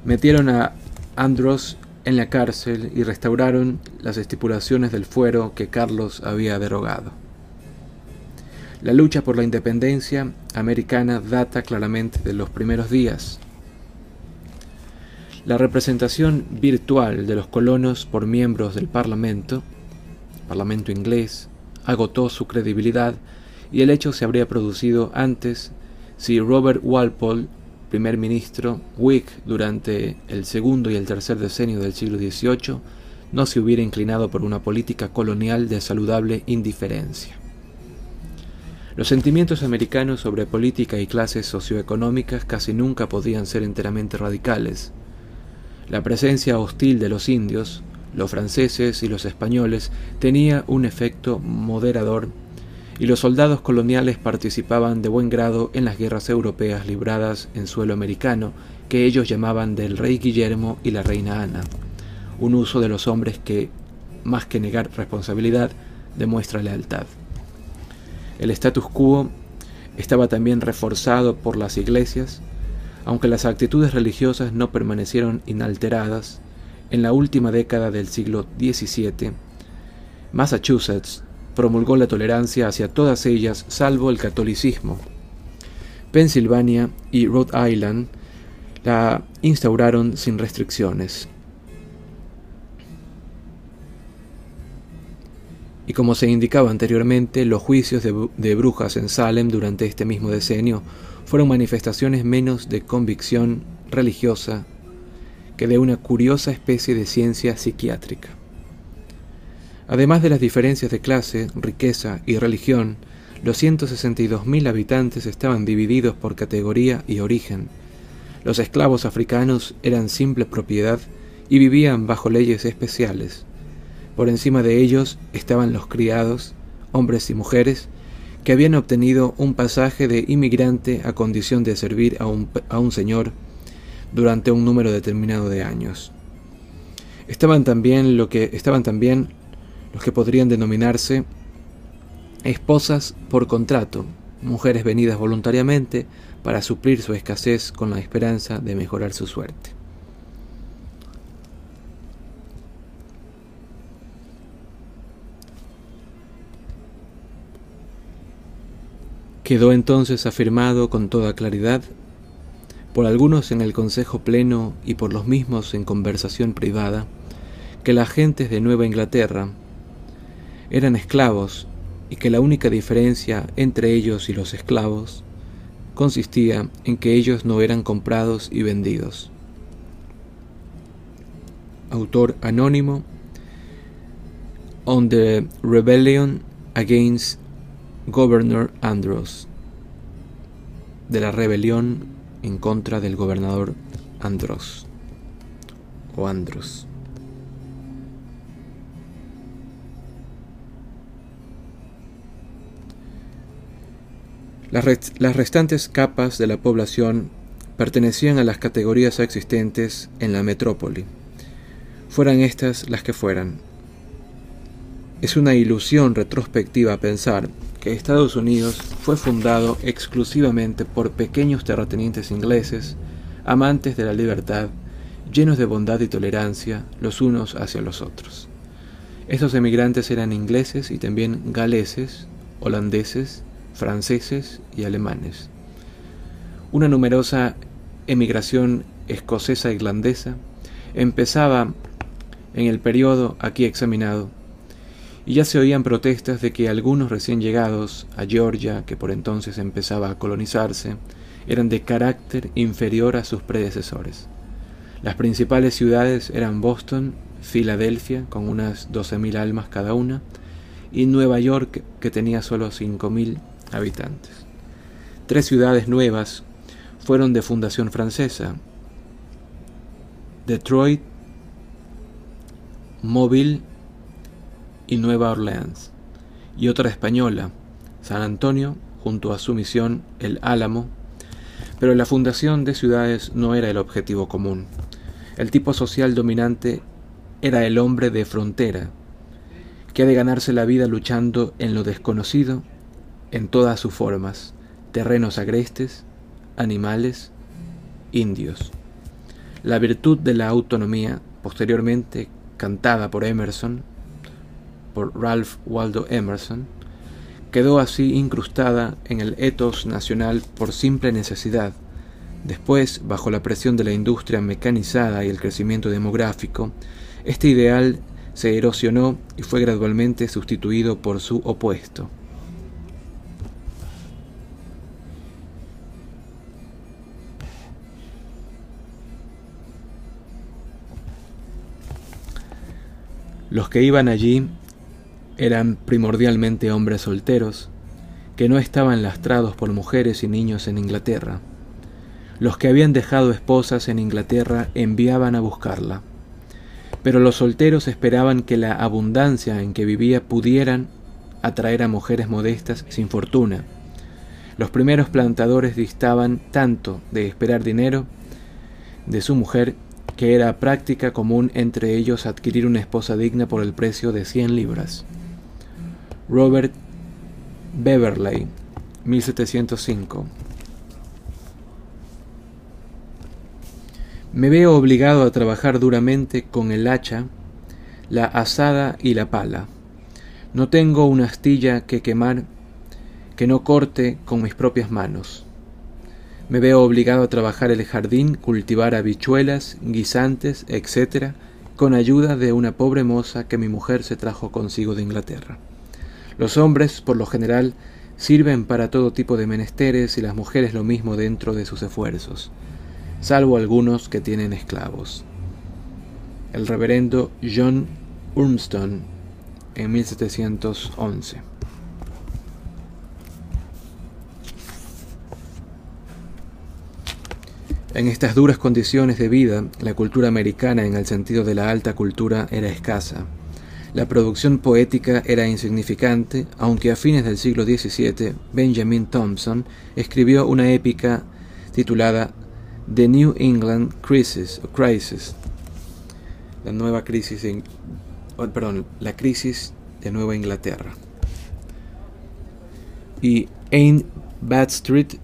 metieron a Andros en la cárcel y restauraron las estipulaciones del fuero que Carlos había derogado. La lucha por la independencia americana data claramente de los primeros días. La representación virtual de los colonos por miembros del Parlamento, Parlamento inglés, agotó su credibilidad y el hecho se habría producido antes si Robert Walpole, primer ministro Whig durante el segundo y el tercer decenio del siglo XVIII, no se hubiera inclinado por una política colonial de saludable indiferencia. Los sentimientos americanos sobre política y clases socioeconómicas casi nunca podían ser enteramente radicales. La presencia hostil de los indios, los franceses y los españoles tenía un efecto moderador y los soldados coloniales participaban de buen grado en las guerras europeas libradas en suelo americano, que ellos llamaban del rey Guillermo y la reina Ana, un uso de los hombres que, más que negar responsabilidad, demuestra lealtad. El status quo estaba también reforzado por las iglesias, aunque las actitudes religiosas no permanecieron inalteradas, en la última década del siglo XVII, Massachusetts promulgó la tolerancia hacia todas ellas salvo el catolicismo. Pensilvania y Rhode Island la instauraron sin restricciones. Y como se indicaba anteriormente, los juicios de, de brujas en Salem durante este mismo decenio fueron manifestaciones menos de convicción religiosa que de una curiosa especie de ciencia psiquiátrica. Además de las diferencias de clase, riqueza y religión, los 162.000 habitantes estaban divididos por categoría y origen. Los esclavos africanos eran simple propiedad y vivían bajo leyes especiales. Por encima de ellos estaban los criados, hombres y mujeres, que habían obtenido un pasaje de inmigrante a condición de servir a un, a un señor durante un número determinado de años. Estaban también, lo que, estaban también los que podrían denominarse esposas por contrato, mujeres venidas voluntariamente para suplir su escasez con la esperanza de mejorar su suerte. Quedó entonces afirmado con toda claridad, por algunos en el Consejo Pleno y por los mismos en conversación privada, que las gentes de Nueva Inglaterra eran esclavos y que la única diferencia entre ellos y los esclavos consistía en que ellos no eran comprados y vendidos. Autor anónimo On the Rebellion Against Governor Andros de la rebelión en contra del gobernador Andros o Andros. Las, las, restantes capas de la población pertenecían a las categorías existentes en la metrópoli, fueran estas las que fueran. Es una ilusión retrospectiva pensar que Estados Unidos fue fundado exclusivamente por pequeños terratenientes ingleses, amantes de la libertad, llenos de bondad y tolerancia los unos hacia los otros. Estos emigrantes eran ingleses y también galeses, holandeses, franceses y alemanes. Una numerosa emigración escocesa-irlandesa empezaba en el periodo aquí examinado y ya se oían protestas de que algunos recién llegados a Georgia, que por entonces empezaba a colonizarse, eran de carácter inferior a sus predecesores. Las principales ciudades eran Boston, Filadelfia, con unas 12.000 almas cada una, y Nueva York, que tenía solo 5.000 habitantes. Tres ciudades nuevas fueron de fundación francesa, Detroit, Mobile y Nueva Orleans, y otra española, San Antonio, junto a su misión El Álamo, pero la fundación de ciudades no era el objetivo común. El tipo social dominante era el hombre de frontera, que ha de ganarse la vida luchando en lo desconocido en todas sus formas, terrenos agrestes, animales, indios. La virtud de la autonomía, posteriormente cantada por Emerson, por Ralph Waldo Emerson, quedó así incrustada en el etos nacional por simple necesidad. Después, bajo la presión de la industria mecanizada y el crecimiento demográfico, este ideal se erosionó y fue gradualmente sustituido por su opuesto. Los que iban allí eran primordialmente hombres solteros, que no estaban lastrados por mujeres y niños en Inglaterra. Los que habían dejado esposas en Inglaterra enviaban a buscarla. Pero los solteros esperaban que la abundancia en que vivía pudieran atraer a mujeres modestas sin fortuna. Los primeros plantadores distaban tanto de esperar dinero de su mujer que era práctica común entre ellos adquirir una esposa digna por el precio de cien libras. Robert Beverley, 1705. Me veo obligado a trabajar duramente con el hacha, la asada y la pala. No tengo una astilla que quemar que no corte con mis propias manos. Me veo obligado a trabajar el jardín, cultivar habichuelas, guisantes, etc., con ayuda de una pobre moza que mi mujer se trajo consigo de Inglaterra. Los hombres, por lo general, sirven para todo tipo de menesteres y las mujeres lo mismo dentro de sus esfuerzos, salvo algunos que tienen esclavos. El reverendo John Urmston en 1711. En estas duras condiciones de vida, la cultura americana en el sentido de la alta cultura era escasa. La producción poética era insignificante, aunque a fines del siglo XVII Benjamin Thompson escribió una épica titulada The New England Crisis, Crisis la nueva crisis en, oh, la crisis de Nueva Inglaterra. Y Ain Badstreet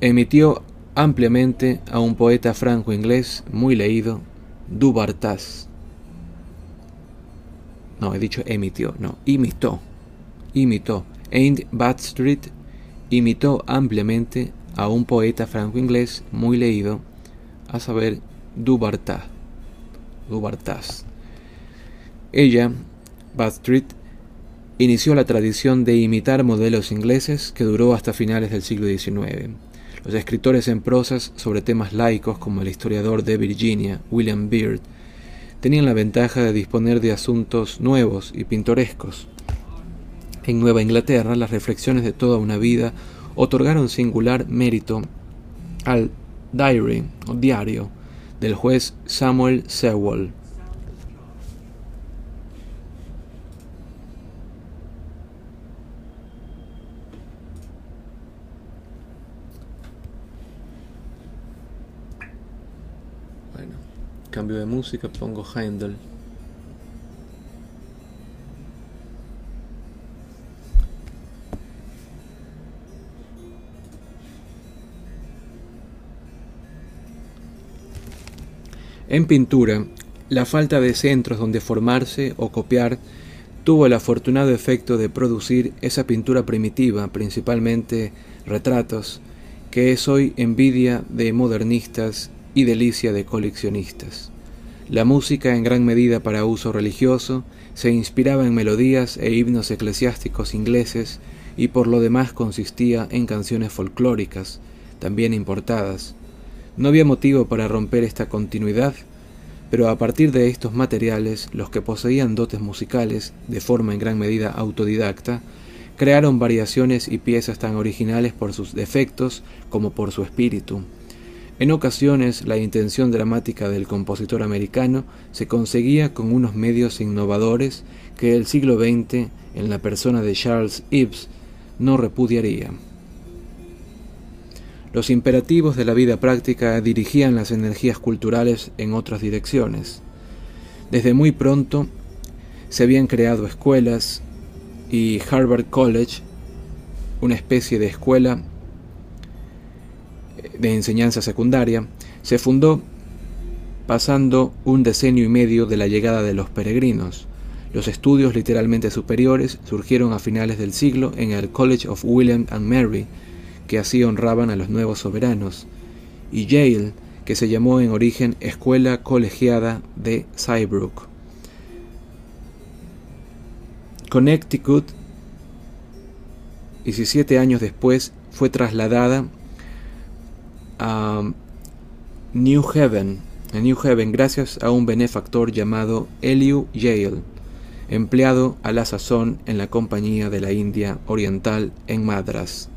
emitió ampliamente a un poeta franco-inglés muy leído, Du Bartas. No, he dicho emitió, no, imitó. Imitó. Ain Badstreet imitó ampliamente a un poeta franco-inglés muy leído, a saber, Du Bartas. Du Bartas. Ella, Badstreet, inició la tradición de imitar modelos ingleses que duró hasta finales del siglo XIX. Los escritores en prosas sobre temas laicos como el historiador de Virginia, William Beard, tenían la ventaja de disponer de asuntos nuevos y pintorescos. En Nueva Inglaterra, las reflexiones de toda una vida otorgaron singular mérito al diary o diario del juez Samuel Sewell Cambio de música, pongo Handel. En pintura, la falta de centros donde formarse o copiar tuvo el afortunado efecto de producir esa pintura primitiva, principalmente retratos, que es hoy envidia de modernistas y delicia de coleccionistas. La música, en gran medida para uso religioso, se inspiraba en melodías e himnos eclesiásticos ingleses y por lo demás consistía en canciones folclóricas, también importadas. No había motivo para romper esta continuidad, pero a partir de estos materiales, los que poseían dotes musicales, de forma en gran medida autodidacta, crearon variaciones y piezas tan originales por sus defectos como por su espíritu. En ocasiones la intención dramática del compositor americano se conseguía con unos medios innovadores que el siglo XX, en la persona de Charles Ives, no repudiaría. Los imperativos de la vida práctica dirigían las energías culturales en otras direcciones. Desde muy pronto se habían creado escuelas y Harvard College, una especie de escuela de enseñanza secundaria, se fundó pasando un decenio y medio de la llegada de los peregrinos. Los estudios literalmente superiores surgieron a finales del siglo en el College of William and Mary, que así honraban a los nuevos soberanos, y Yale, que se llamó en origen Escuela Colegiada de Saybrook. Connecticut, 17 años después, fue trasladada a New Haven, New gracias a un benefactor llamado Eliu Yale, empleado a la sazón en la Compañía de la India Oriental en Madras.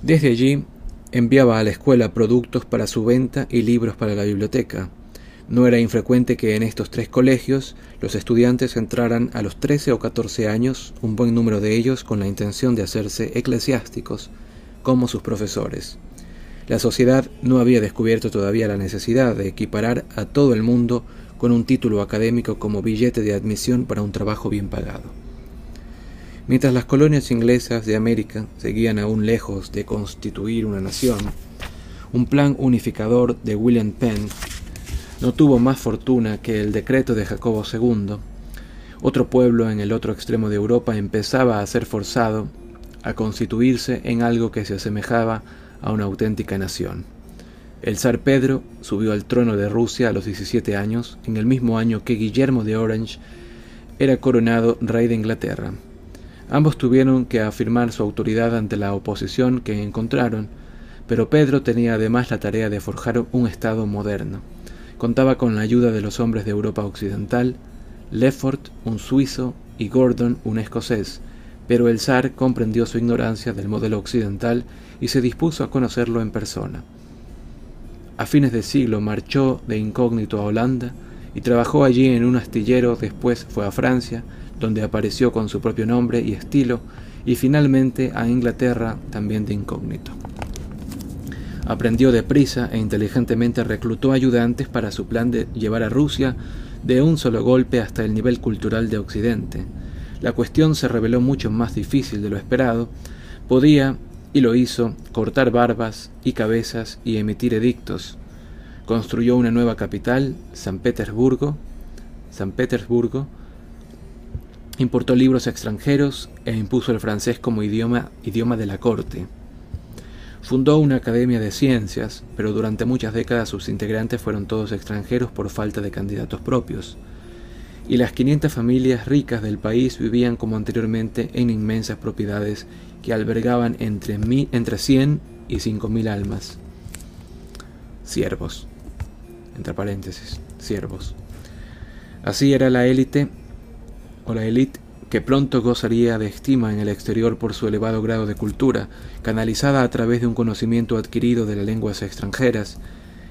Desde allí enviaba a la escuela productos para su venta y libros para la biblioteca. No era infrecuente que en estos tres colegios los estudiantes entraran a los 13 o 14 años, un buen número de ellos con la intención de hacerse eclesiásticos, como sus profesores. La sociedad no había descubierto todavía la necesidad de equiparar a todo el mundo con un título académico como billete de admisión para un trabajo bien pagado. Mientras las colonias inglesas de América seguían aún lejos de constituir una nación, un plan unificador de William Penn no tuvo más fortuna que el decreto de Jacobo II. Otro pueblo en el otro extremo de Europa empezaba a ser forzado a constituirse en algo que se asemejaba a una auténtica nación. El zar Pedro subió al trono de Rusia a los 17 años, en el mismo año que Guillermo de Orange era coronado rey de Inglaterra. Ambos tuvieron que afirmar su autoridad ante la oposición que encontraron, pero Pedro tenía además la tarea de forjar un Estado moderno. Contaba con la ayuda de los hombres de Europa Occidental, Lefort, un suizo, y Gordon, un escocés, pero el zar comprendió su ignorancia del modelo occidental y se dispuso a conocerlo en persona. A fines de siglo marchó de incógnito a Holanda y trabajó allí en un astillero, después fue a Francia, donde apareció con su propio nombre y estilo, y finalmente a Inglaterra también de incógnito. Aprendió deprisa e inteligentemente reclutó ayudantes para su plan de llevar a Rusia de un solo golpe hasta el nivel cultural de Occidente. La cuestión se reveló mucho más difícil de lo esperado. Podía, y lo hizo, cortar barbas y cabezas y emitir edictos. Construyó una nueva capital, San Petersburgo, San Petersburgo, importó libros extranjeros e impuso el francés como idioma, idioma de la corte. Fundó una academia de ciencias, pero durante muchas décadas sus integrantes fueron todos extranjeros por falta de candidatos propios. Y las 500 familias ricas del país vivían como anteriormente en inmensas propiedades que albergaban entre, entre 100 y 5.000 almas. Siervos. Entre paréntesis, siervos. Así era la élite o la élite que pronto gozaría de estima en el exterior por su elevado grado de cultura, canalizada a través de un conocimiento adquirido de las lenguas extranjeras,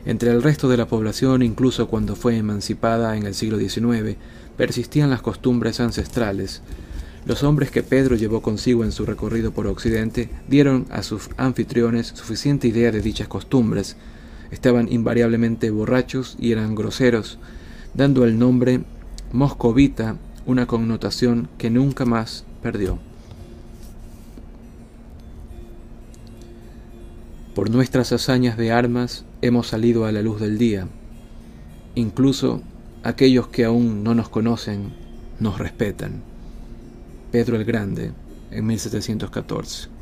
entre el resto de la población, incluso cuando fue emancipada en el siglo XIX, persistían las costumbres ancestrales. Los hombres que Pedro llevó consigo en su recorrido por Occidente dieron a sus anfitriones suficiente idea de dichas costumbres. Estaban invariablemente borrachos y eran groseros, dando el nombre moscovita una connotación que nunca más perdió. Por nuestras hazañas de armas hemos salido a la luz del día. Incluso aquellos que aún no nos conocen nos respetan. Pedro el Grande, en 1714.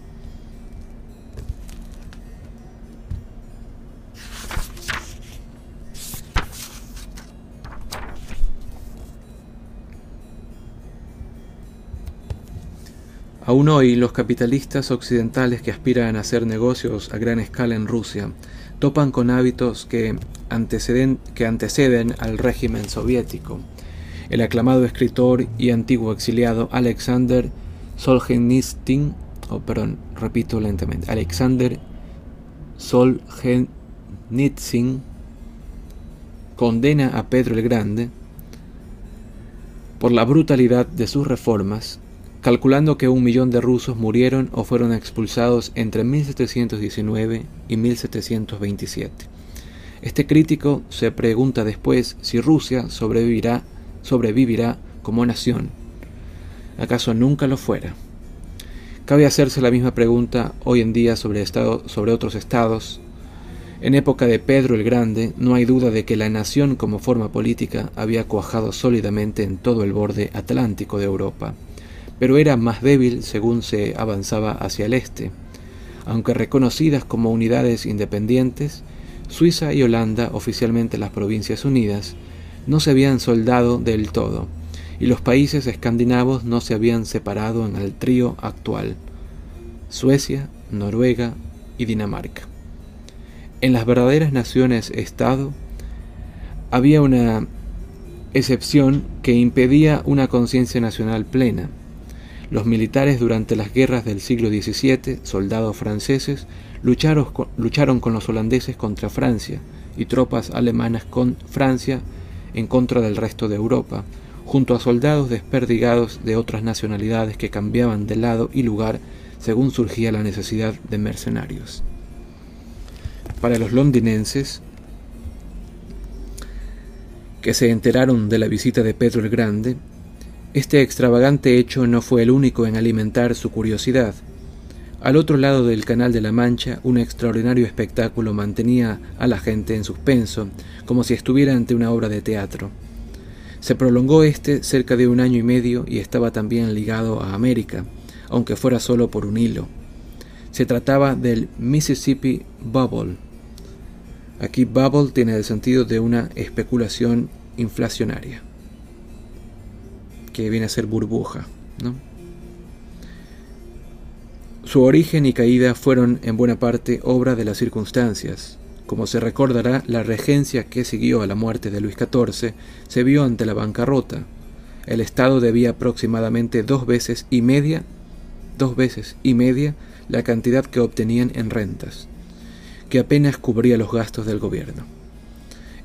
Aún hoy, los capitalistas occidentales que aspiran a hacer negocios a gran escala en Rusia topan con hábitos que anteceden, al régimen soviético. El aclamado escritor y antiguo exiliado Alexander Solzhenitsyn, oh, perdón, repito lentamente, Alexander Solzhenitsyn condena a Pedro el Grande por la brutalidad de sus reformas calculando que un millón de rusos murieron o fueron expulsados entre 1719 y 1727. Este crítico se pregunta después si Rusia sobrevivirá, sobrevivirá como nación. ¿Acaso nunca lo fuera? Cabe hacerse la misma pregunta hoy en día sobre, sobre otros estados. En época de Pedro el Grande, no hay duda de que la nación como forma política había cuajado sólidamente en todo el borde atlántico de Europa pero era más débil según se avanzaba hacia el este. Aunque reconocidas como unidades independientes, Suiza y Holanda, oficialmente las Provincias Unidas, no se habían soldado del todo, y los países escandinavos no se habían separado en el trío actual, Suecia, Noruega y Dinamarca. En las verdaderas naciones-estado había una excepción que impedía una conciencia nacional plena, los militares durante las guerras del siglo XVII, soldados franceses, lucharon con, lucharon con los holandeses contra Francia y tropas alemanas con Francia en contra del resto de Europa, junto a soldados desperdigados de otras nacionalidades que cambiaban de lado y lugar según surgía la necesidad de mercenarios. Para los londinenses, que se enteraron de la visita de Pedro el Grande, este extravagante hecho no fue el único en alimentar su curiosidad. Al otro lado del Canal de la Mancha, un extraordinario espectáculo mantenía a la gente en suspenso, como si estuviera ante una obra de teatro. Se prolongó este cerca de un año y medio y estaba también ligado a América, aunque fuera solo por un hilo. Se trataba del Mississippi Bubble, Aquí bubble tiene el sentido de una especulación inflacionaria, que viene a ser burbuja. Su origen y caída fueron en buena parte obra de las circunstancias. Como se recordará, la regencia que siguió a la muerte de Luis XIV se vio ante la bancarrota. El Estado debía aproximadamente dos veces y media, dos veces y media la cantidad que obtenían en rentas, que apenas cubría los gastos del gobierno.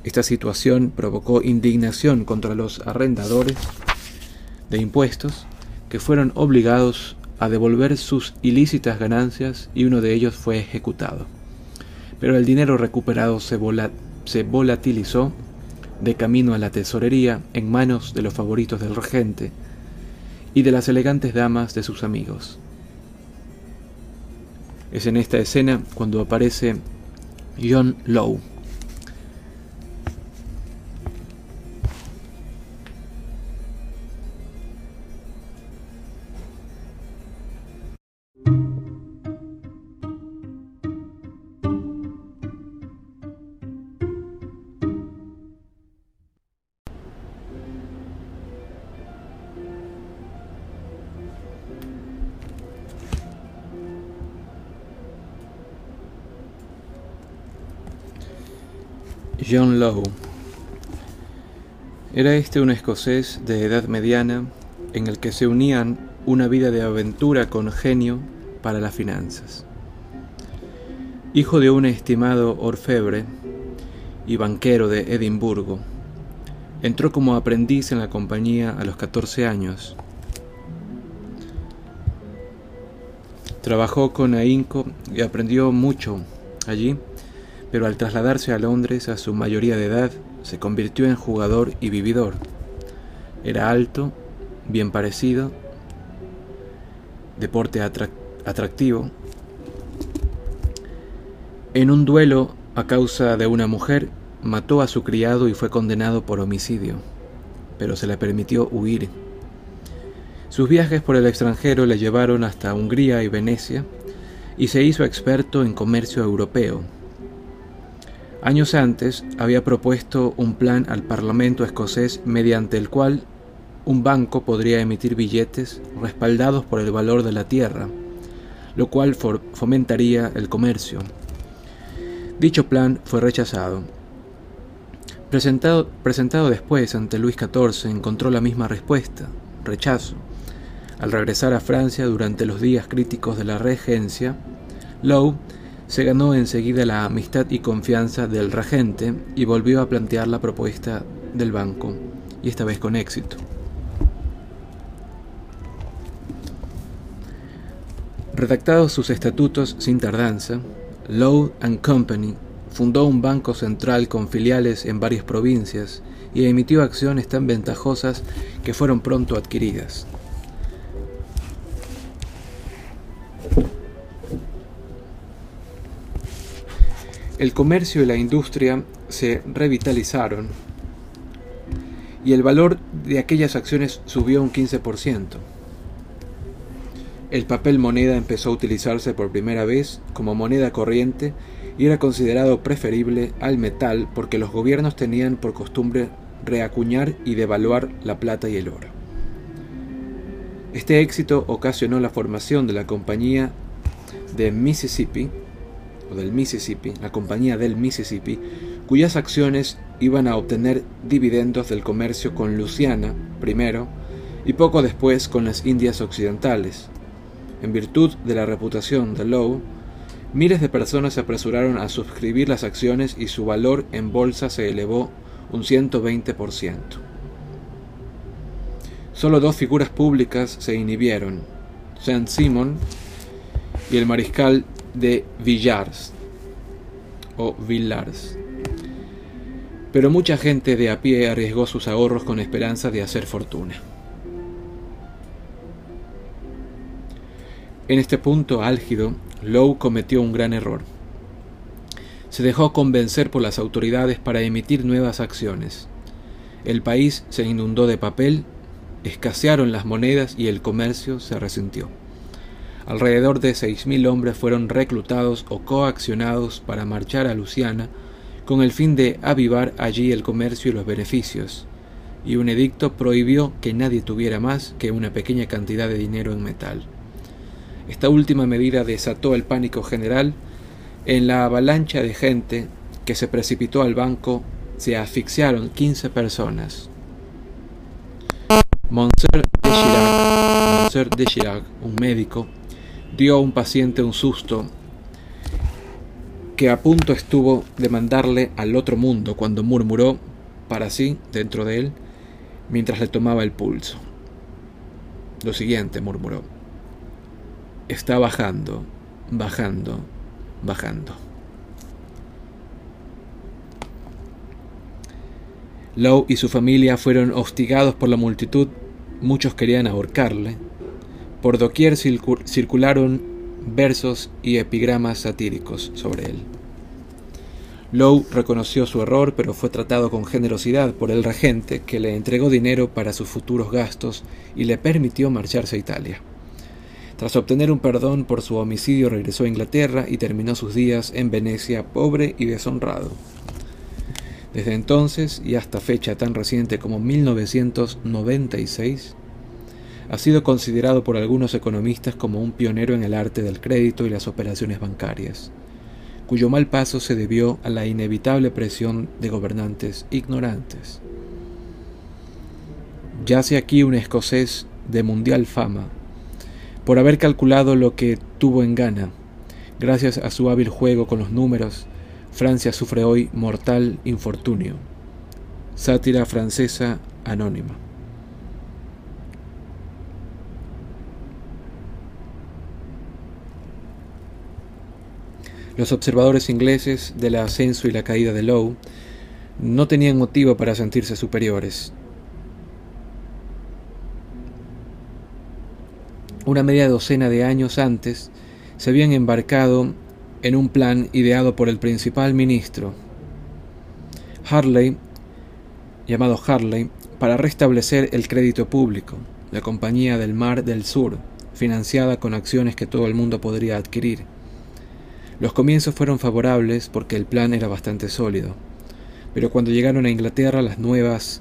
Esta situación provocó indignación contra los arrendadores de impuestos que fueron obligados a devolver sus ilícitas ganancias y uno de ellos fue ejecutado. Pero el dinero recuperado se, volatilizó de camino a la tesorería en manos de los favoritos del regente y de las elegantes damas de sus amigos. Es en esta escena cuando aparece John Lowe, Era este un escocés de edad mediana en el que se unían una vida de aventura con genio para las finanzas. Hijo de un estimado orfebre y banquero de Edimburgo, entró como aprendiz en la compañía a los 14 años. Trabajó con ahínco y aprendió mucho allí pero al trasladarse a Londres a su mayoría de edad, se convirtió en jugador y vividor. Era alto, bien parecido, deporte atractivo. En un duelo a causa de una mujer, mató a su criado y fue condenado por homicidio, pero se le permitió huir. Sus viajes por el extranjero le llevaron hasta Hungría y Venecia, y se hizo experto en comercio europeo, Años antes había propuesto un plan al Parlamento escocés mediante el cual un banco podría emitir billetes respaldados por el valor de la tierra, lo cual fomentaría el comercio. Dicho plan fue rechazado. Presentado, presentado después ante Luis XIV encontró la misma respuesta, rechazo. Al regresar a Francia durante los días críticos de la regencia, Lowe se ganó enseguida la amistad y confianza del regente y volvió a plantear la propuesta del banco, y esta vez con éxito. Redactados sus estatutos sin tardanza, Lowe ⁇ Company fundó un banco central con filiales en varias provincias y emitió acciones tan ventajosas que fueron pronto adquiridas. El comercio y la industria se revitalizaron y el valor de aquellas acciones subió un 15%. El papel moneda empezó a utilizarse por primera vez como moneda corriente y era considerado preferible al metal porque los gobiernos tenían por costumbre reacuñar y devaluar la plata y el oro. Este éxito ocasionó la formación de la Compañía de Mississippi, del Mississippi, la Compañía del Mississippi, cuyas acciones iban a obtener dividendos del comercio con Luisiana primero y poco después con las Indias Occidentales. En virtud de la reputación de Lowe, miles de personas se apresuraron a suscribir las acciones y su valor en bolsa se elevó un 120%. Solo dos figuras públicas se inhibieron, Saint Simon y el mariscal de Villars o Villars. Pero mucha gente de a pie arriesgó sus ahorros con esperanza de hacer fortuna. En este punto álgido, Lowe cometió un gran error. Se dejó convencer por las autoridades para emitir nuevas acciones. El país se inundó de papel, escasearon las monedas y el comercio se resintió. Alrededor de 6.000 hombres fueron reclutados o coaccionados para marchar a Luciana con el fin de avivar allí el comercio y los beneficios, y un edicto prohibió que nadie tuviera más que una pequeña cantidad de dinero en metal. Esta última medida desató el pánico general. En la avalancha de gente que se precipitó al banco se asfixiaron 15 personas. Monsieur de Chirac, un médico, dio a un paciente un susto que a punto estuvo de mandarle al otro mundo cuando murmuró para sí dentro de él mientras le tomaba el pulso. Lo siguiente murmuró. Está bajando, bajando, bajando. Lowe y su familia fueron hostigados por la multitud, muchos querían ahorcarle. Por doquier circularon versos y epigramas satíricos sobre él. Lowe reconoció su error, pero fue tratado con generosidad por el regente, que le entregó dinero para sus futuros gastos y le permitió marcharse a Italia. Tras obtener un perdón por su homicidio, regresó a Inglaterra y terminó sus días en Venecia pobre y deshonrado. Desde entonces, y hasta fecha tan reciente como 1996, ha sido considerado por algunos economistas como un pionero en el arte del crédito y las operaciones bancarias, cuyo mal paso se debió a la inevitable presión de gobernantes ignorantes. Yace aquí un escocés de mundial fama, por haber calculado lo que tuvo en gana. Gracias a su hábil juego con los números, Francia sufre hoy mortal infortunio. Sátira francesa anónima. Los observadores ingleses del ascenso y la caída de Lowe no tenían motivo para sentirse superiores. Una media docena de años antes se habían embarcado en un plan ideado por el principal ministro, Harley, llamado Harley, para restablecer el crédito público, la Compañía del Mar del Sur, financiada con acciones que todo el mundo podría adquirir. Los comienzos fueron favorables porque el plan era bastante sólido, pero cuando llegaron a Inglaterra las nuevas,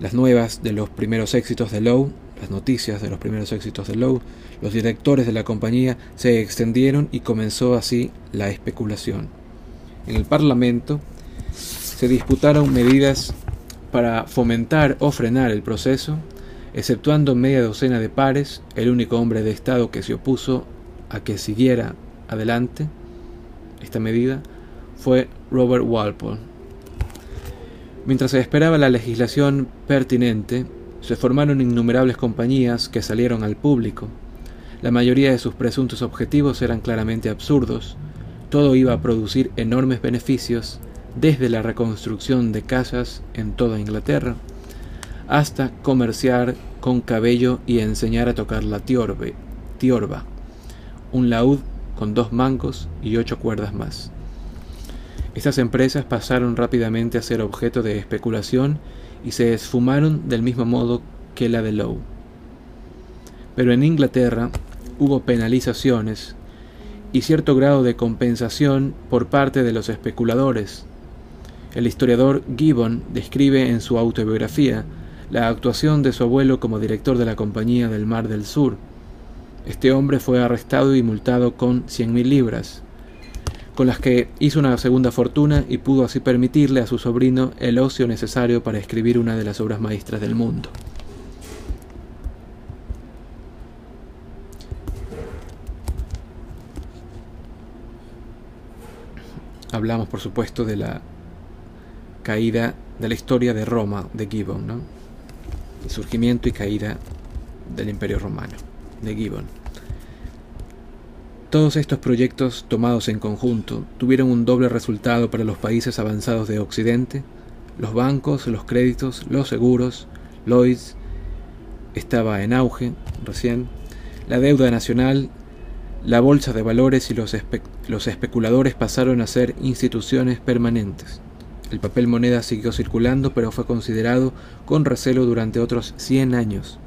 las nuevas de los primeros éxitos de Lowe, las noticias de los primeros éxitos de Lowe, los directores de la compañía se extendieron y comenzó así la especulación. En el Parlamento se disputaron medidas para fomentar o frenar el proceso, exceptuando media docena de pares, el único hombre de Estado que se opuso a que siguiera adelante esta medida fue Robert Walpole. Mientras se esperaba la legislación pertinente, se formaron innumerables compañías que salieron al público. La mayoría de sus presuntos objetivos eran claramente absurdos. Todo iba a producir enormes beneficios, desde la reconstrucción de casas en toda Inglaterra, hasta comerciar con cabello y enseñar a tocar la tiorbe, tiorba, un laúd con dos mangos y ocho cuerdas más. Estas empresas pasaron rápidamente a ser objeto de especulación y se esfumaron del mismo modo que la de Lowe. Pero en Inglaterra hubo penalizaciones y cierto grado de compensación por parte de los especuladores. El historiador Gibbon describe en su autobiografía la actuación de su abuelo como director de la Compañía del Mar del Sur, este hombre fue arrestado y multado con 100.000 libras, con las que hizo una segunda fortuna y pudo así permitirle a su sobrino el ocio necesario para escribir una de las obras maestras del mundo. Hablamos, por supuesto, de la caída de la historia de Roma de Gibbon, ¿no? el surgimiento y caída del Imperio Romano Gibbon. Todos estos proyectos tomados en conjunto tuvieron un doble resultado para los países avanzados de Occidente. Los bancos, los créditos, los seguros, Lloyds estaba en auge recién, la deuda nacional, la bolsa de valores y los, los especuladores pasaron a ser instituciones permanentes. El papel moneda siguió circulando, pero fue considerado con recelo durante otros 100 años.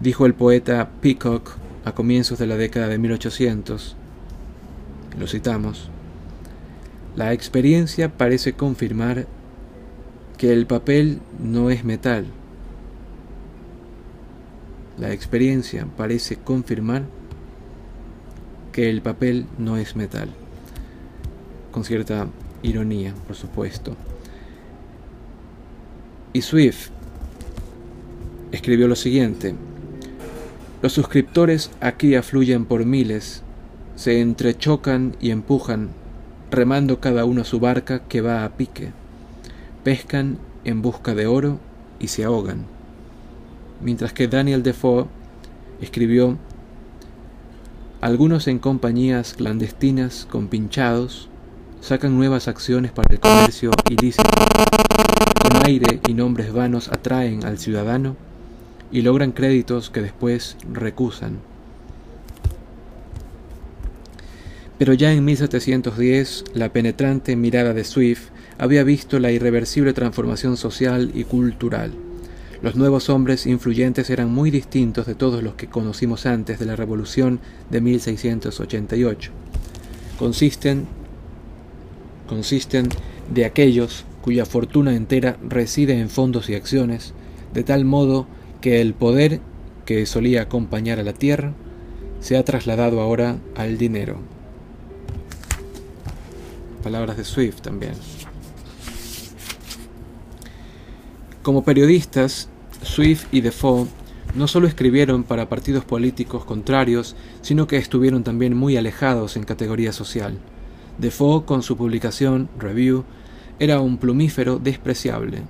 Dijo el poeta Peacock a comienzos de la década de 1800, lo citamos, La experiencia parece confirmar que el papel no es metal. La experiencia parece confirmar que el papel no es metal. Con cierta ironía, por supuesto. Y Swift escribió lo siguiente. Los suscriptores aquí afluyen por miles, se entrechocan y empujan, remando cada uno su barca que va a pique. Pescan en busca de oro y se ahogan. Mientras que Daniel Defoe escribió algunos en compañías clandestinas con pinchados sacan nuevas acciones para el comercio ilícito. Con aire y nombres vanos atraen al ciudadano y logran créditos que después recusan. Pero ya en 1710 la penetrante mirada de Swift había visto la irreversible transformación social y cultural. Los nuevos hombres influyentes eran muy distintos de todos los que conocimos antes de la Revolución de 1688. Consisten, consisten de aquellos cuya fortuna entera reside en fondos y acciones, de tal modo que el poder que solía acompañar a la tierra se ha trasladado ahora al dinero. Palabras de Swift también. Como periodistas, Swift y Defoe no solo escribieron para partidos políticos contrarios, sino que estuvieron también muy alejados en categoría social. Defoe, con su publicación Review, era un plumífero despreciable,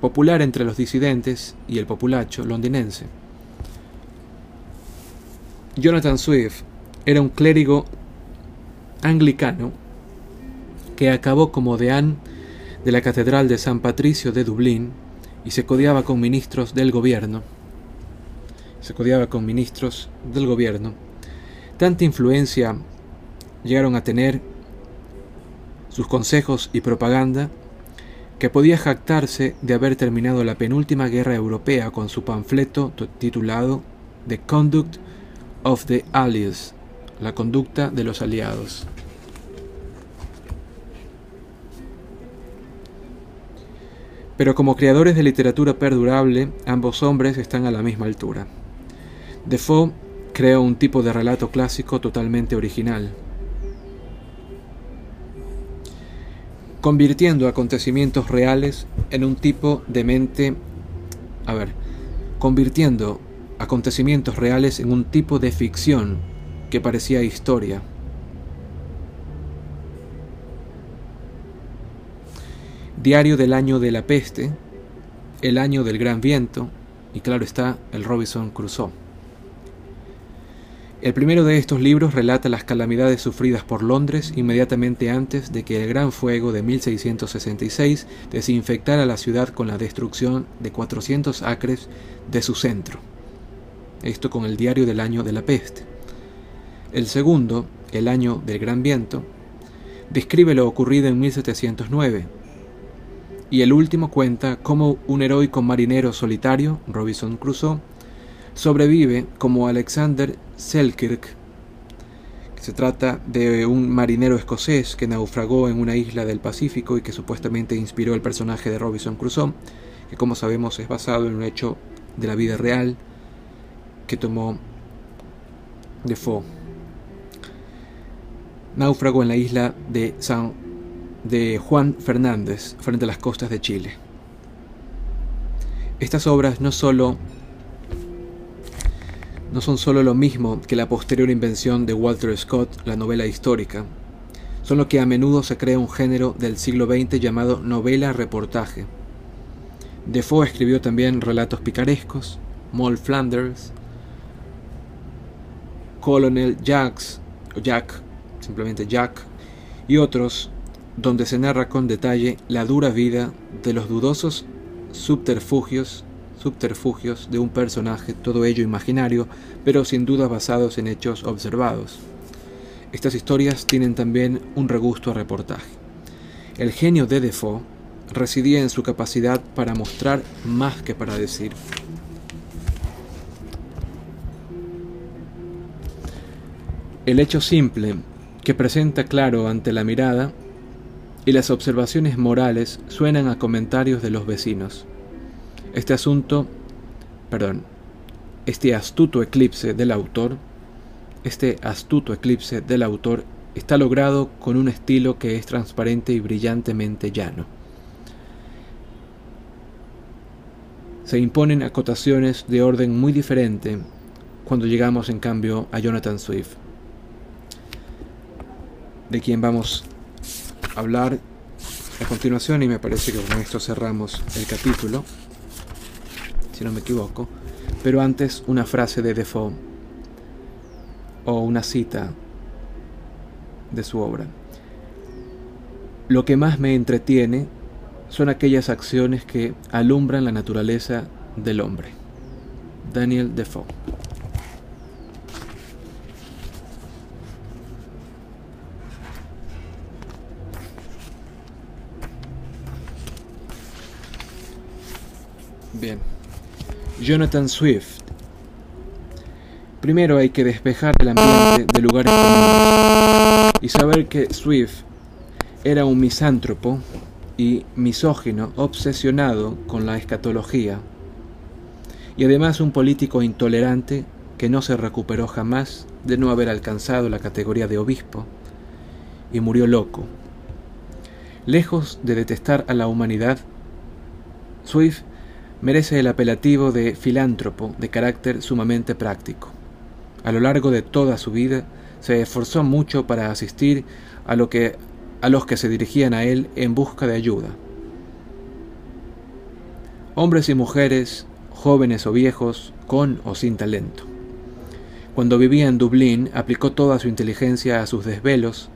popular entre los disidentes y el populacho londinense. Jonathan Swift era un clérigo anglicano que acabó como deán de la Catedral de San Patricio de Dublín y se codiaba con ministros del gobierno. Se codiaba con ministros del gobierno. Tanta influencia llegaron a tener sus consejos y propaganda que podía jactarse de haber terminado la penúltima guerra europea con su panfleto titulado The Conduct of the Allies, la conducta de los aliados. Pero como creadores de literatura perdurable, ambos hombres están a la misma altura. Defoe crea un tipo de relato clásico totalmente original, convirtiendo acontecimientos reales en un tipo de mente, a ver, convirtiendo acontecimientos reales en un tipo de ficción que parecía historia. Diario del año de la peste, el año del gran viento y claro está el Robinson Crusoe. El primero de estos libros relata las calamidades sufridas por Londres inmediatamente antes de que el Gran Fuego de 1666 desinfectara la ciudad con la destrucción de 400 acres de su centro. Esto con el diario del año de la peste. El segundo, el año del Gran Viento, describe lo ocurrido en 1709. Y el último cuenta cómo un heroico marinero solitario, Robinson Crusoe, sobrevive como Alexander Selkirk. Se trata de un marinero escocés que naufragó en una isla del Pacífico y que supuestamente inspiró el personaje de Robinson Crusoe, que como sabemos es basado en un hecho de la vida real que tomó Defoe. Náufrago en la isla de San de Juan Fernández, frente a las costas de Chile. Estas obras no solo no son solo lo mismo que la posterior invención de Walter Scott, la novela histórica, son lo que a menudo se crea un género del siglo XX llamado novela-reportaje. Defoe escribió también relatos picarescos, Moll Flanders, Colonel Jacks, o Jack, simplemente Jack, y otros donde se narra con detalle la dura vida de los dudosos subterfugios subterfugios de un personaje, todo ello imaginario, pero sin duda basados en hechos observados. Estas historias tienen también un regusto a reportaje. El genio de Defoe residía en su capacidad para mostrar más que para decir. El hecho simple que presenta claro ante la mirada y las observaciones morales suenan a comentarios de los vecinos. Este asunto, perdón, este astuto eclipse del autor, este astuto eclipse del autor está logrado con un estilo que es transparente y brillantemente llano. Se imponen acotaciones de orden muy diferente cuando llegamos en cambio a Jonathan Swift, de quien vamos a hablar a continuación y me parece que con esto cerramos el capítulo, si no me equivoco, pero antes una frase de Defoe o una cita de su obra. Lo que más me entretiene son aquellas acciones que alumbran la naturaleza del hombre. Daniel Defoe. Bien. Jonathan Swift. Primero hay que despejar el ambiente de lugares comunes y saber que Swift era un misántropo y misógino obsesionado con la escatología y además un político intolerante que no se recuperó jamás de no haber alcanzado la categoría de obispo y murió loco. Lejos de detestar a la humanidad, Swift merece el apelativo de filántropo de carácter sumamente práctico. A lo largo de toda su vida se esforzó mucho para asistir a, lo que, a los que se dirigían a él en busca de ayuda. Hombres y mujeres, jóvenes o viejos, con o sin talento. Cuando vivía en Dublín, aplicó toda su inteligencia a sus desvelos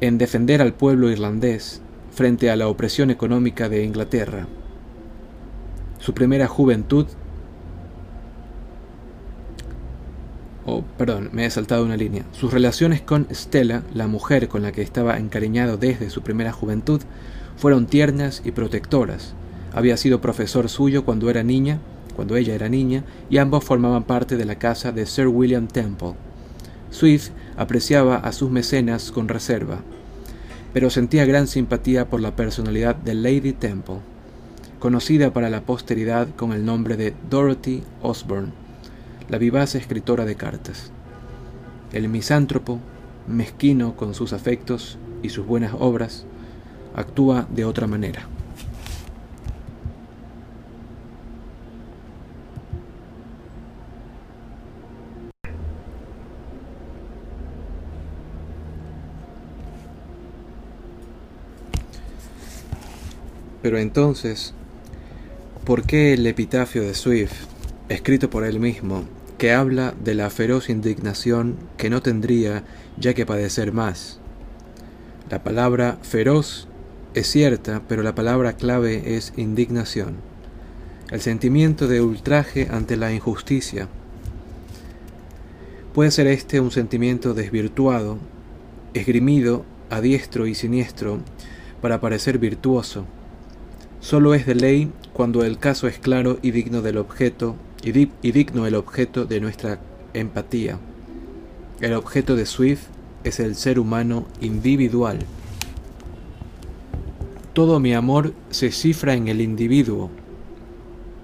en defender al pueblo irlandés frente a la opresión económica de Inglaterra su primera juventud, oh, perdón, me he saltado una línea, sus relaciones con Stella, la mujer con la que estaba encariñado desde su primera juventud, fueron tiernas y protectoras. Había sido profesor suyo cuando era niña, cuando ella era niña, y ambos formaban parte de la casa de Sir William Temple. Swift apreciaba a sus mecenas con reserva, pero sentía gran simpatía por la personalidad de Lady Temple conocida para la posteridad con el nombre de Dorothy Osborne, la vivaz escritora de cartas. El misántropo, mezquino con sus afectos y sus buenas obras, actúa de otra manera. Pero entonces, ¿Por qué el epitafio de Swift, escrito por él mismo, que habla de la feroz indignación que no tendría ya que padecer más? La palabra feroz es cierta, pero la palabra clave es indignación, el sentimiento de ultraje ante la injusticia. Puede ser este un sentimiento desvirtuado, esgrimido a diestro y siniestro para parecer virtuoso, Solo es de ley cuando el caso es claro y digno del objeto y, digno el objeto de nuestra empatía. El objeto de Swift es el ser humano individual. Todo mi amor se cifra en el individuo,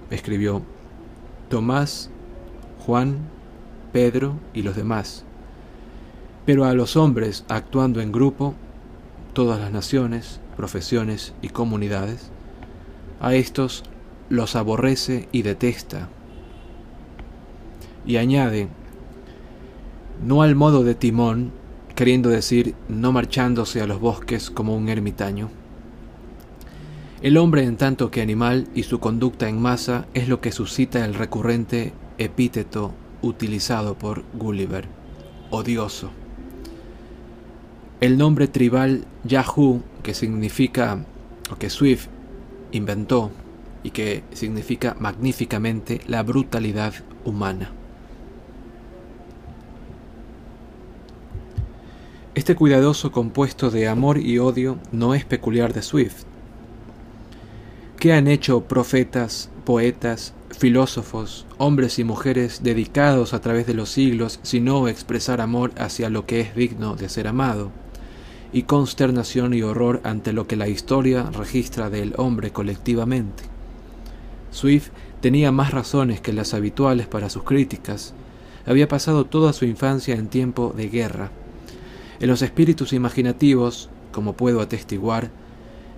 escribió Tomás, Juan, Pedro y los demás. Pero a los hombres actuando en grupo, todas las naciones, profesiones y comunidades, a estos los aborrece y detesta. Y añade, no al modo de Timón, queriendo decir no marchándose a los bosques como un ermitaño. El hombre en tanto que animal y su conducta en masa es lo que suscita el recurrente epíteto utilizado por Gulliver, odioso. El nombre tribal Yahoo, que significa, o que Swift inventó y que significa magníficamente la brutalidad humana. Este cuidadoso compuesto de amor y odio no es peculiar de Swift. ¿Qué han hecho profetas, poetas, filósofos, hombres y mujeres dedicados a través de los siglos, sino expresar amor hacia lo que es digno de ser amado, y consternación y horror ante lo que la historia registra del hombre colectivamente. Swift tenía más razones que las habituales para sus críticas. Había pasado toda su infancia en tiempo de guerra. En los espíritus imaginativos, como puedo atestiguar,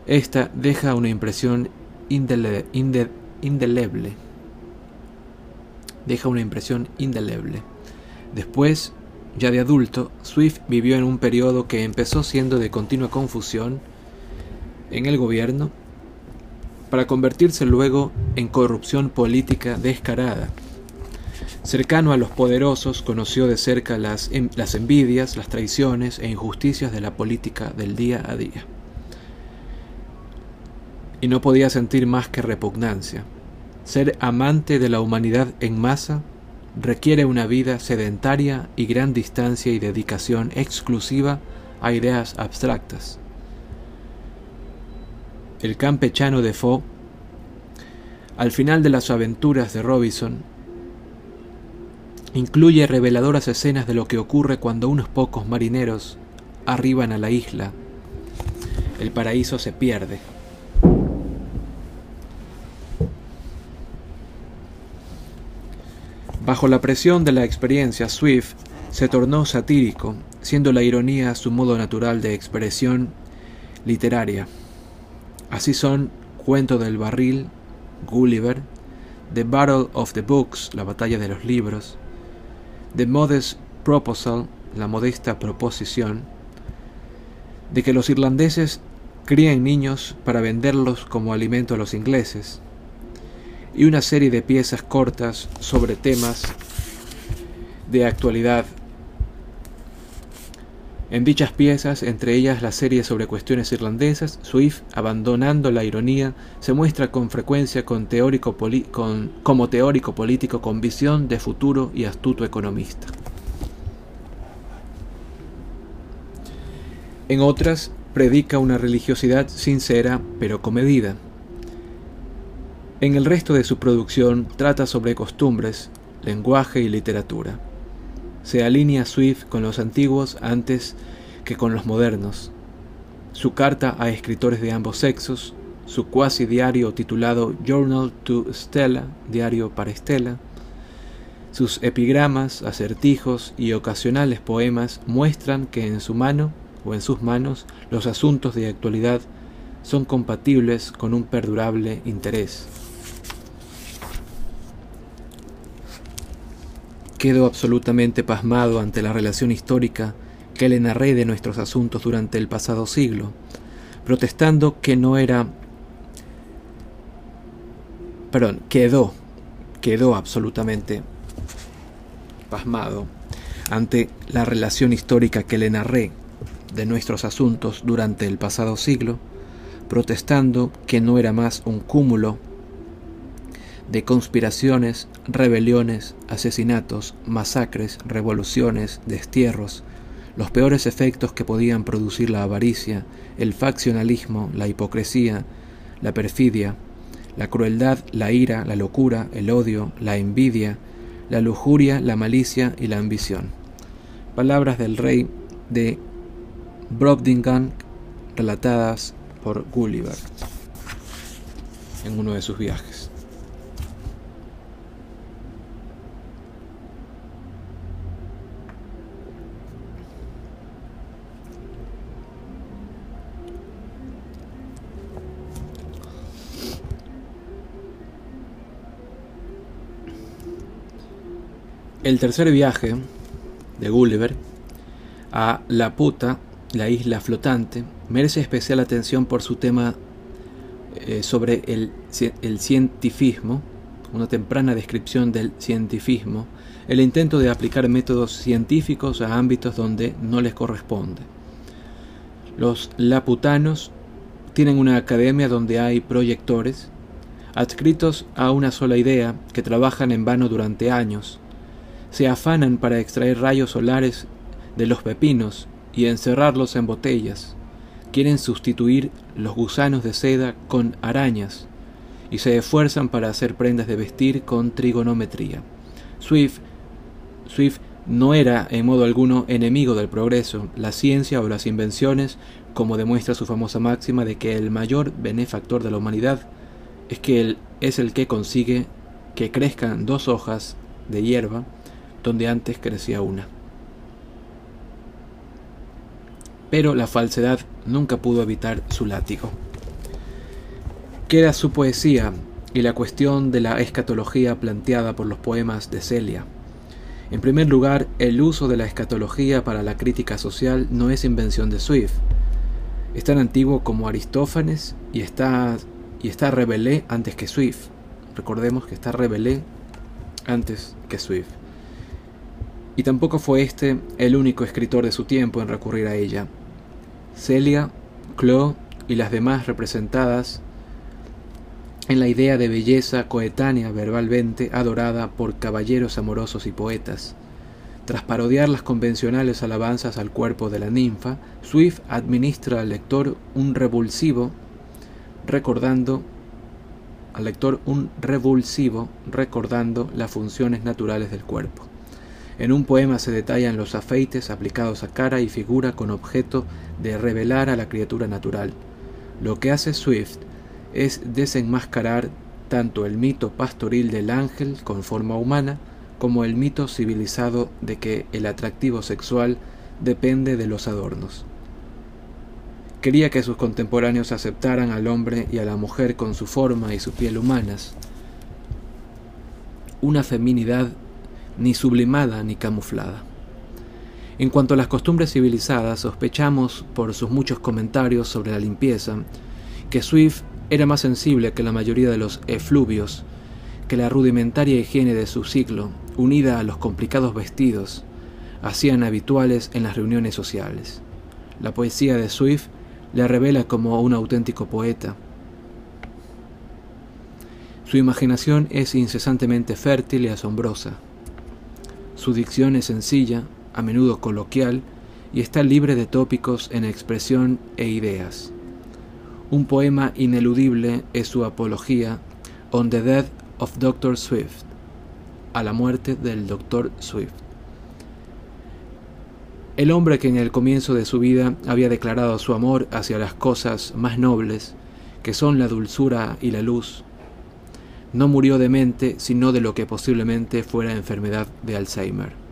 esta deja una impresión indeleble. Deja una impresión indeleble. Después, ya de adulto, Swift vivió en un periodo que empezó siendo de continua confusión en el gobierno para convertirse luego en corrupción política descarada. Cercano a los poderosos, conoció de cerca las, las envidias, las traiciones e injusticias de la política del día a día. Y no podía sentir más que repugnancia. Ser amante de la humanidad en masa requiere una vida sedentaria y gran distancia y dedicación exclusiva a ideas abstractas. El campechano de Fo, al final de las aventuras de Robinson, incluye reveladoras escenas de lo que ocurre cuando unos pocos marineros arriban a la isla. El paraíso se pierde. Bajo la presión de la experiencia, Swift se tornó satírico, siendo la ironía su modo natural de expresión literaria. Así son Cuento del Barril, Gulliver, The Battle of the Books, la batalla de los libros, The Modest Proposal, la modesta proposición, de que los irlandeses crían niños para venderlos como alimento a los ingleses, y una serie de piezas cortas sobre temas de actualidad. En dichas piezas, entre ellas la serie sobre cuestiones irlandesas, Swift, abandonando la ironía, se muestra con frecuencia como teórico político con visión de futuro y astuto economista. En otras, predica una religiosidad sincera pero comedida. En el resto de su producción trata sobre costumbres, lenguaje y literatura. Se alinea Swift con los antiguos antes que con los modernos. Su carta a escritores de ambos sexos, su cuasi diario titulado Journal to Stella, diario para Estela, sus epigramas, acertijos y ocasionales poemas muestran que en su mano o en sus manos los asuntos de actualidad son compatibles con un perdurable interés. Quedo absolutamente pasmado ante la relación histórica que le narré de nuestros asuntos durante el pasado siglo, protestando que no era... Perdón, quedó, quedó absolutamente pasmado ante la relación histórica que le narré de nuestros asuntos durante el pasado siglo, protestando que no era más un cúmulo de conspiraciones, rebeliones, asesinatos, masacres, revoluciones, destierros, los peores efectos que podían producir la avaricia, el faccionalismo, la hipocresía, la perfidia, la crueldad, la ira, la locura, el odio, la envidia, la lujuria, la malicia y la ambición. Palabras del rey de Brobdingan relatadas por Gulliver en uno de sus viajes. El tercer viaje de Gulliver a La Puta, la isla flotante, merece especial atención por su tema eh, sobre el, el cientifismo, una temprana descripción del cientifismo, el intento de aplicar métodos científicos a ámbitos donde no les corresponde. Los laputanos tienen una academia donde hay proyectores, adscritos a una sola idea, que trabajan en vano durante años, se afanan para extraer rayos solares de los pepinos y encerrarlos en botellas. Quieren sustituir los gusanos de seda con arañas y se esfuerzan para hacer prendas de vestir con trigonometría. Swift, Swift no era en modo alguno enemigo del progreso, la ciencia o las invenciones, como demuestra su famosa máxima de que el mayor benefactor de la humanidad es que él es el que consigue que crezcan dos hojas de hierba donde antes crecía una. Pero la falsedad nunca pudo evitar su látigo. Queda su poesía y la cuestión de la escatología planteada por los poemas de Celia. En primer lugar, el uso de la escatología para la crítica social no es invención de Swift. Es tan antiguo como Aristófanes y está, y está antes que Swift. Recordemos que está Rabelais antes que Swift. Y tampoco fue este el único escritor de su tiempo en recurrir a ella. Celia, Clo y las demás representadas en la idea de belleza coetánea verbalmente adorada por caballeros amorosos y poetas. Tras parodiar las convencionales alabanzas al cuerpo de la ninfa, Swift administra al lector un revulsivo recordando al lector un revulsivo recordando las funciones naturales del cuerpo. En un poema se detallan los afeites aplicados a cara y figura con objeto de revelar a la criatura natural. Lo que hace Swift es desenmascarar tanto el mito pastoril del ángel con forma humana como el mito civilizado de que el atractivo sexual depende de los adornos. Quería que sus contemporáneos aceptaran al hombre y a la mujer con su forma y su piel humanas, una feminidad ni sublimada ni camuflada. En cuanto a las costumbres civilizadas, sospechamos, por sus muchos comentarios sobre la limpieza, que Swift era más sensible que la mayoría de los efluvios, que la rudimentaria higiene de su ciclo, unida a los complicados vestidos, hacían habituales en las reuniones sociales. La poesía de Swift le revela como un auténtico poeta. Su imaginación es incesantemente fértil y asombrosa. Su dicción es sencilla, a menudo coloquial, y está libre de tópicos en expresión e ideas. Un poema ineludible es su apología On the Death of Dr. Swift, a la muerte del Dr. Swift. El hombre que en el comienzo de su vida había declarado su amor hacia las cosas más nobles, que son la dulzura y la luz, no murió de mente, sino de lo que posiblemente fuera enfermedad de Alzheimer.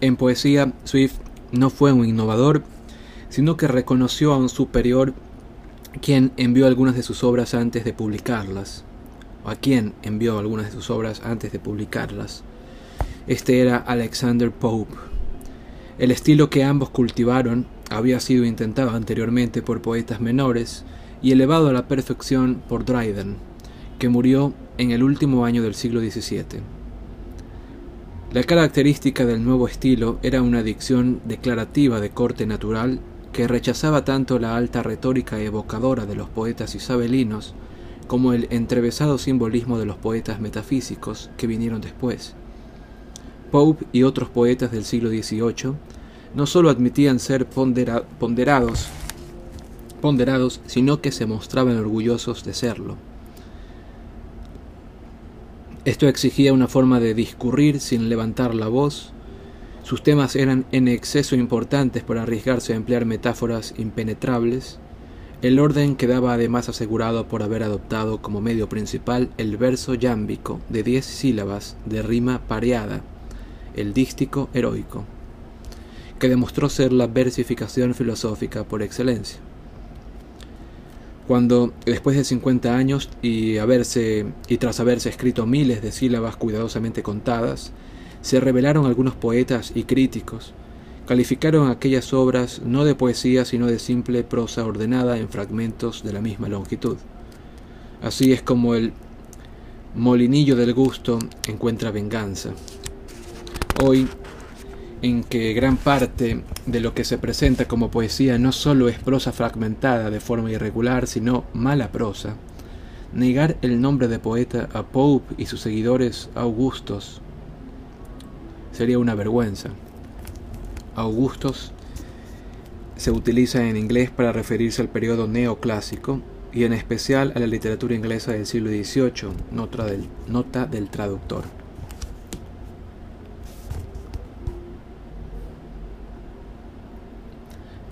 En poesía, Swift no fue un innovador, sino que reconoció a un superior quien envió algunas de sus obras antes de publicarlas, a quien envió algunas de sus obras antes de publicarlas. Este era Alexander Pope. El estilo que ambos cultivaron había sido intentado anteriormente por poetas menores y elevado a la perfección por Dryden, que murió en el último año del siglo XVII. La característica del nuevo estilo era una dicción declarativa de corte natural que rechazaba tanto la alta retórica evocadora de los poetas isabelinos como el entrevesado simbolismo de los poetas metafísicos que vinieron después. Pope y otros poetas del siglo XVIII no sólo admitían ser ponderados, ponderados, sino que se mostraban orgullosos de serlo. Esto exigía una forma de discurrir sin levantar la voz. Sus temas eran en exceso importantes para arriesgarse a emplear metáforas impenetrables. El orden quedaba además asegurado por haber adoptado como medio principal el verso yámbico de diez sílabas de rima pareada, el dístico heroico, que demostró ser la versificación filosófica por excelencia. Cuando después de 50 años y, haberse, y tras haberse escrito miles de sílabas cuidadosamente contadas, se revelaron algunos poetas y críticos, calificaron aquellas obras no de poesía sino de simple prosa ordenada en fragmentos de la misma longitud. Así es como el molinillo del gusto encuentra venganza. Hoy en que gran parte de lo que se presenta como poesía no solo es prosa fragmentada de forma irregular, sino mala prosa. Negar el nombre de poeta a Pope y sus seguidores Augustos sería una vergüenza. Augustos se utiliza en inglés para referirse al periodo neoclásico y en especial a la literatura inglesa del siglo XVIII, nota del, nota del traductor.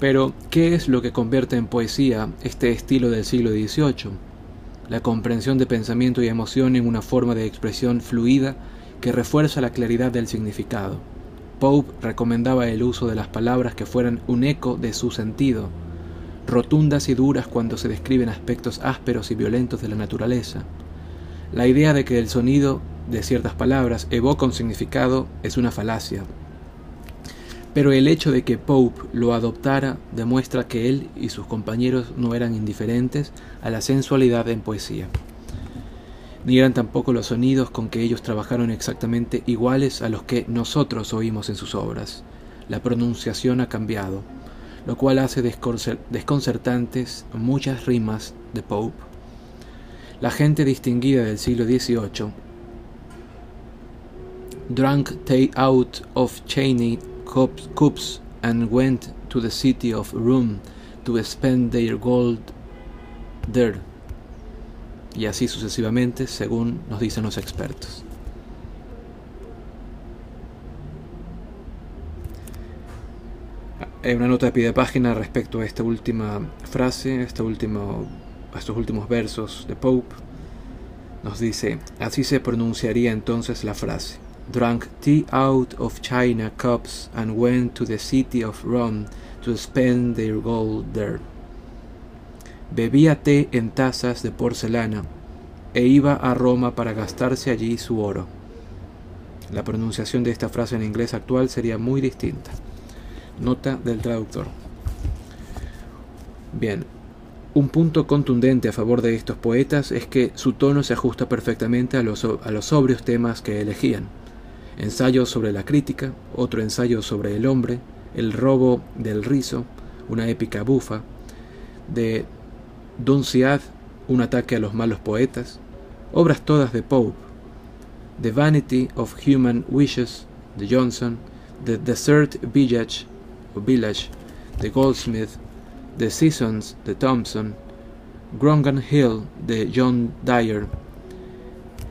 Pero, ¿qué es lo que convierte en poesía este estilo del siglo XVIII? La comprensión de pensamiento y emoción en una forma de expresión fluida que refuerza la claridad del significado. Pope recomendaba el uso de las palabras que fueran un eco de su sentido, rotundas y duras cuando se describen aspectos ásperos y violentos de la naturaleza. La idea de que el sonido de ciertas palabras evoca un significado es una falacia. Pero el hecho de que Pope lo adoptara demuestra que él y sus compañeros no eran indiferentes a la sensualidad en poesía ni eran tampoco los sonidos con que ellos trabajaron exactamente iguales a los que nosotros oímos en sus obras. La pronunciación ha cambiado, lo cual hace desconcertantes muchas rimas de Pope. La gente distinguida del siglo XVIII drank tea out of Cheney cups and went to the city of Rome to spend their gold there y así sucesivamente según nos dicen los expertos. Hay una nota de pie página respecto a esta última frase, esta último, a estos últimos versos de Pope. Nos dice, así se pronunciaría entonces la frase. Drank tea out of China cups and went to the city of Rome to spend their gold there bebía té en tazas de porcelana e iba a Roma para gastarse allí su oro. La pronunciación de esta frase en inglés actual sería muy distinta. Nota del traductor. Bien, un punto contundente a favor de estos poetas es que su tono se ajusta perfectamente a los, a los sobrios temas que elegían. Ensayo sobre la crítica, otro ensayo sobre el hombre, el robo del rizo, una épica bufa, de Dunciad, un ataque a los malos poetas, obras todas de Pope, The Vanity of Human Wishes de Johnson, The Desert Village o Village de Goldsmith, The Seasons de Thompson, Grongan Hill de John Dyer,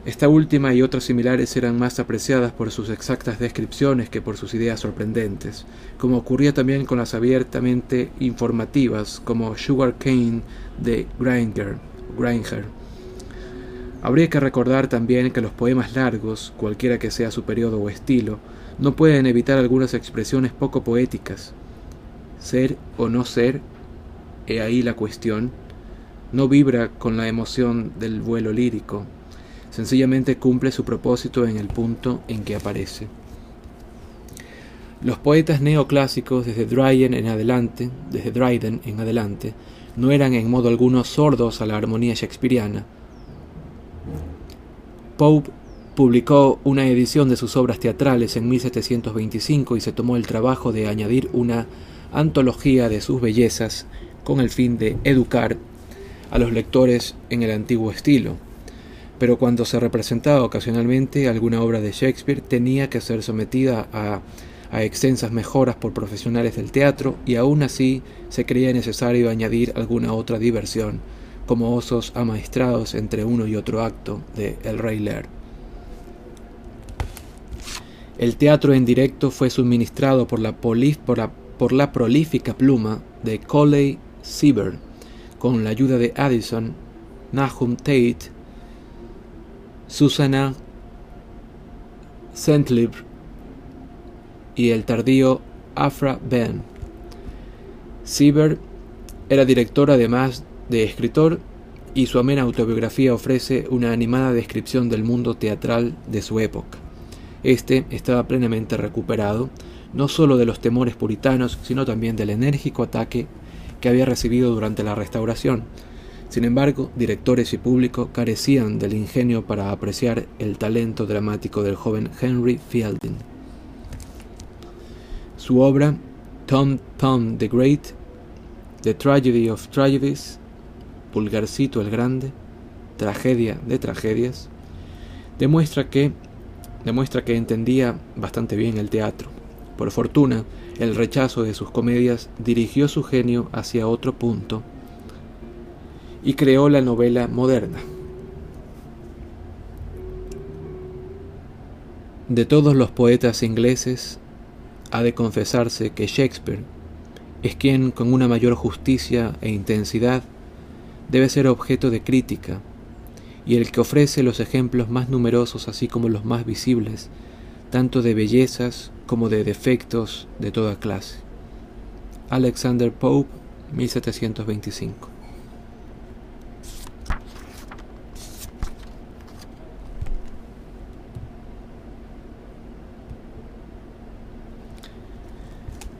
esta última y otras similares eran más apreciadas por sus exactas descripciones que por sus ideas sorprendentes, como ocurría también con las abiertamente informativas como Sugar Cane de Granger. Habría que recordar también que los poemas largos, cualquiera que sea su periodo o estilo, no pueden evitar algunas expresiones poco poéticas. Ser o no ser, he ahí la cuestión, no vibra con la emoción del vuelo lírico, sencillamente cumple su propósito en el punto en que aparece. Los poetas neoclásicos desde Dryden en adelante, desde Dryden en adelante, no eran en modo alguno sordos a la armonía shakespeariana. Pope publicó una edición de sus obras teatrales en 1725 y se tomó el trabajo de añadir una antología de sus bellezas con el fin de educar a los lectores en el antiguo estilo pero cuando se representaba ocasionalmente alguna obra de Shakespeare tenía que ser sometida a, extensas mejoras por profesionales del teatro y aún así se creía necesario añadir alguna otra diversión, como osos amaestrados entre uno y otro acto de El Rey Lear. El teatro en directo fue suministrado por la, por la prolífica pluma de Coley Sieber, con la ayuda de Addison, Nahum Tate Susana Centlib y el tardío Afra Ben. Sieber era director además de escritor y su amena autobiografía ofrece una animada descripción del mundo teatral de su época. Este estaba plenamente recuperado, no sólo de los temores puritanos, sino también del enérgico ataque que había recibido durante la restauración, sin embargo, directores y público carecían del ingenio para apreciar el talento dramático del joven Henry Fielding. Su obra, Tom Thumb the Great, The Tragedy of Tragedies, Pulgarcito el Grande, tragedia de tragedias, demuestra que, demuestra que entendía bastante bien el teatro. Por fortuna, el rechazo de sus comedias dirigió su genio hacia otro punto y creó la novela moderna. De todos los poetas ingleses, ha de confesarse que Shakespeare es quien, con una mayor justicia e intensidad, debe ser objeto de crítica, y el que ofrece los ejemplos más numerosos así como los más visibles, tanto de bellezas como de defectos de toda clase. Alexander Pope, 1725.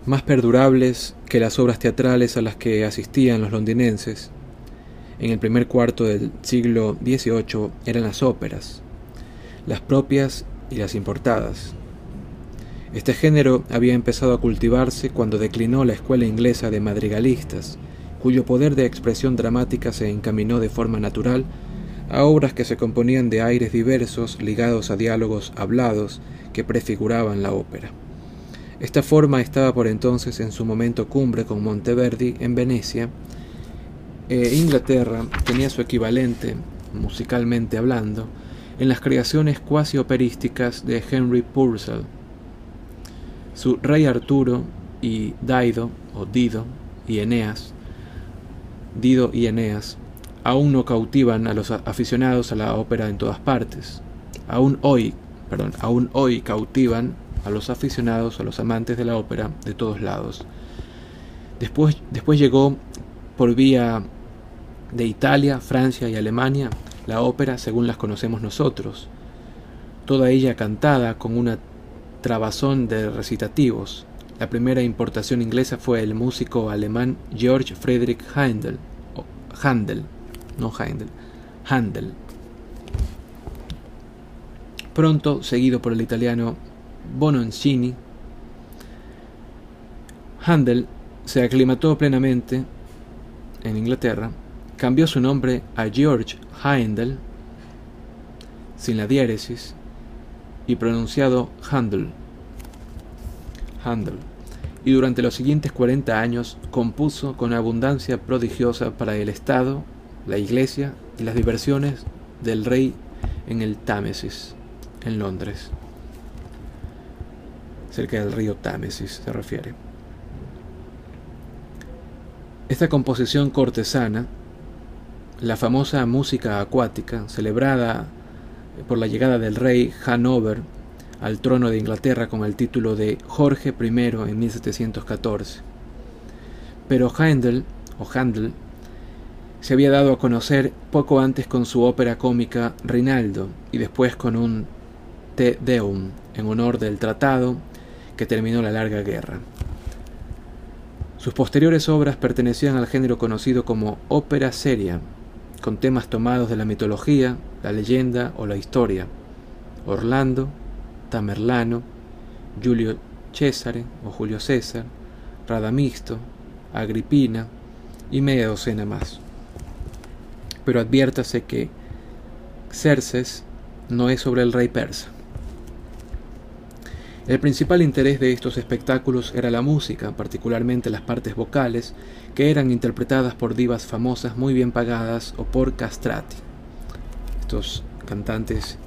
Más perdurables que las obras teatrales a las que asistían los londinenses, en el primer cuarto del siglo XVIII eran las óperas, las propias y las importadas. Este género había empezado a cultivarse cuando declinó la escuela inglesa de madrigalistas, cuyo poder de expresión dramática se encaminó de forma natural a obras que se componían de aires diversos ligados a diálogos hablados que prefiguraban la ópera. Esta forma estaba por entonces en su momento cumbre con Monteverdi en Venecia, eh, Inglaterra tenía su equivalente, musicalmente hablando, en las creaciones cuasi operísticas de Henry Purcell. Su Rey Arturo y Dido, o Dido, y Eneas, Dido y Eneas, aún no cautivan a los aficionados a la ópera en todas partes. Aún hoy, perdón, aún hoy cautivan a los aficionados, a los amantes de la ópera de todos lados. Después, después llegó por vía de Italia, Francia y Alemania la ópera según las conocemos nosotros, toda ella cantada con una trabazón de recitativos. La primera importación inglesa fue el músico alemán Georg Friedrich Handel, Handel, no Handel, Handel. Pronto seguido por el italiano Bononcini, Handel se aclimató plenamente en Inglaterra, cambió su nombre a George Handel, sin la diéresis, y pronunciado Handel. Handel. Y durante los siguientes 40 años compuso con abundancia prodigiosa para el Estado, la Iglesia y las diversiones del rey en el Támesis, en Londres. Cerca del río Támesis se refiere. Esta composición cortesana, la famosa música acuática, celebrada por la llegada del rey Hanover al trono de Inglaterra con el título de Jorge I en 1714. Pero Handel, o Handel, se había dado a conocer poco antes con su ópera cómica Rinaldo y después con un Te Deum en honor del tratado que terminó la larga guerra. Sus posteriores obras pertenecían al género conocido como ópera seria, con temas tomados de la mitología, la leyenda o la historia. Orlando, Tamerlano, Julio César o Julio César, Radamisto, Agripina y media docena más. Pero adviértase que Xerxes no es sobre el rey persa. El principal interés de estos espectáculos era la música, particularmente las partes vocales, que eran interpretadas por divas famosas muy bien pagadas o por castrati. Estos cantantes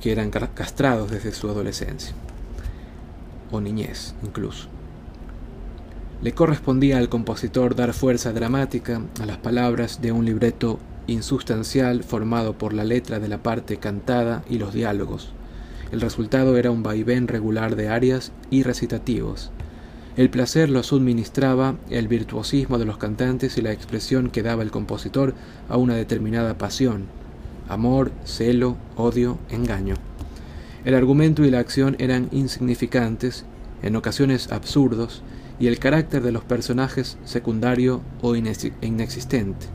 que eran castrados desde su adolescencia o niñez incluso. Le correspondía al compositor dar fuerza dramática a las palabras de un libreto insustancial formado por la letra de la parte cantada y los diálogos el resultado era un vaivén regular de arias y recitativos. El placer lo suministraba el virtuosismo de los cantantes y la expresión que daba el compositor a una determinada pasión, amor, celo, odio, engaño. El argumento y la acción eran insignificantes, en ocasiones absurdos, y el carácter de los personajes secundario o inexistente.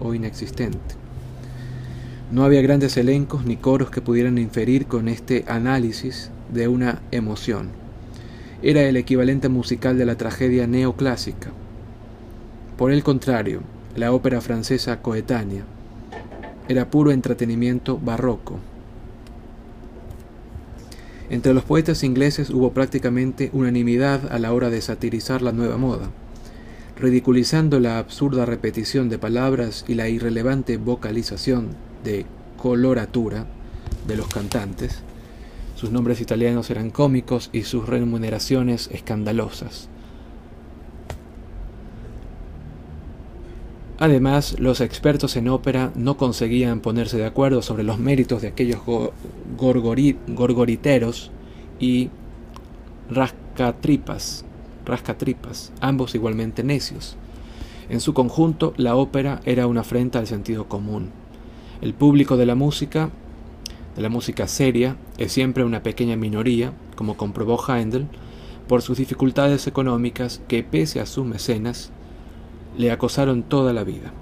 O inexistente. No había grandes elencos ni coros que pudieran inferir con este análisis de una emoción. Era el equivalente musical de la tragedia neoclásica. Por el contrario, la ópera francesa coetánea, era puro entretenimiento barroco. Entre los poetas ingleses hubo prácticamente unanimidad a la hora de satirizar la nueva moda, ridiculizando la absurda repetición de palabras y la irrelevante vocalización de coloratura de los cantantes. Sus nombres italianos eran cómicos y sus remuneraciones escandalosas. Además, los expertos en ópera no conseguían ponerse de acuerdo sobre los méritos de aquellos gorgoriteros y rascatripas, rascatripas, ambos igualmente necios. En su conjunto, la ópera era una afrenta al sentido común. El público de la música, de la música seria, es siempre una pequeña minoría, como comprobó Handel, por sus dificultades económicas que, pese a sus mecenas, le acosaron toda la vida.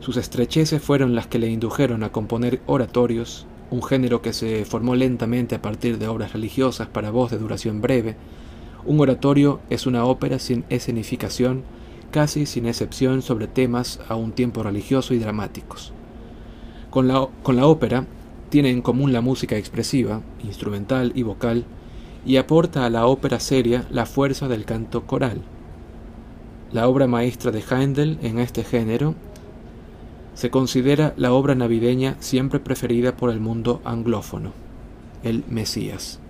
Sus estrecheces fueron las que le indujeron a componer oratorios, un género que se formó lentamente a partir de obras religiosas para voz de duración breve. Un oratorio es una ópera sin escenificación, casi sin excepción sobre temas a un tiempo religioso y dramáticos. Con la, con la ópera tiene en común la música expresiva, instrumental y vocal, y aporta a la ópera seria la fuerza del canto coral. La obra maestra de Handel en este género se considera la obra navideña siempre preferida por el mundo anglófono, el Mesías.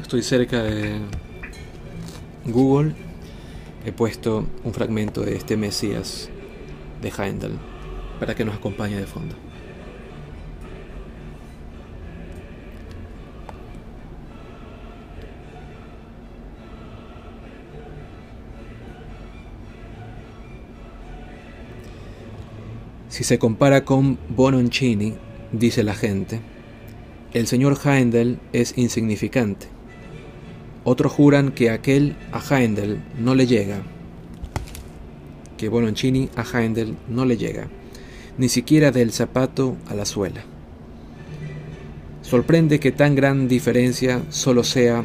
Estoy cerca de Google he puesto un fragmento de este Mesías de Heindel para que nos acompañe de fondo. Si se compara con Bononcini, dice la gente, el señor Heindel es insignificante. Otros juran que aquel a Haendel no le llega, que Boloncini a Haendel no le llega, ni siquiera del zapato a la suela. Sorprende que tan gran diferencia solo sea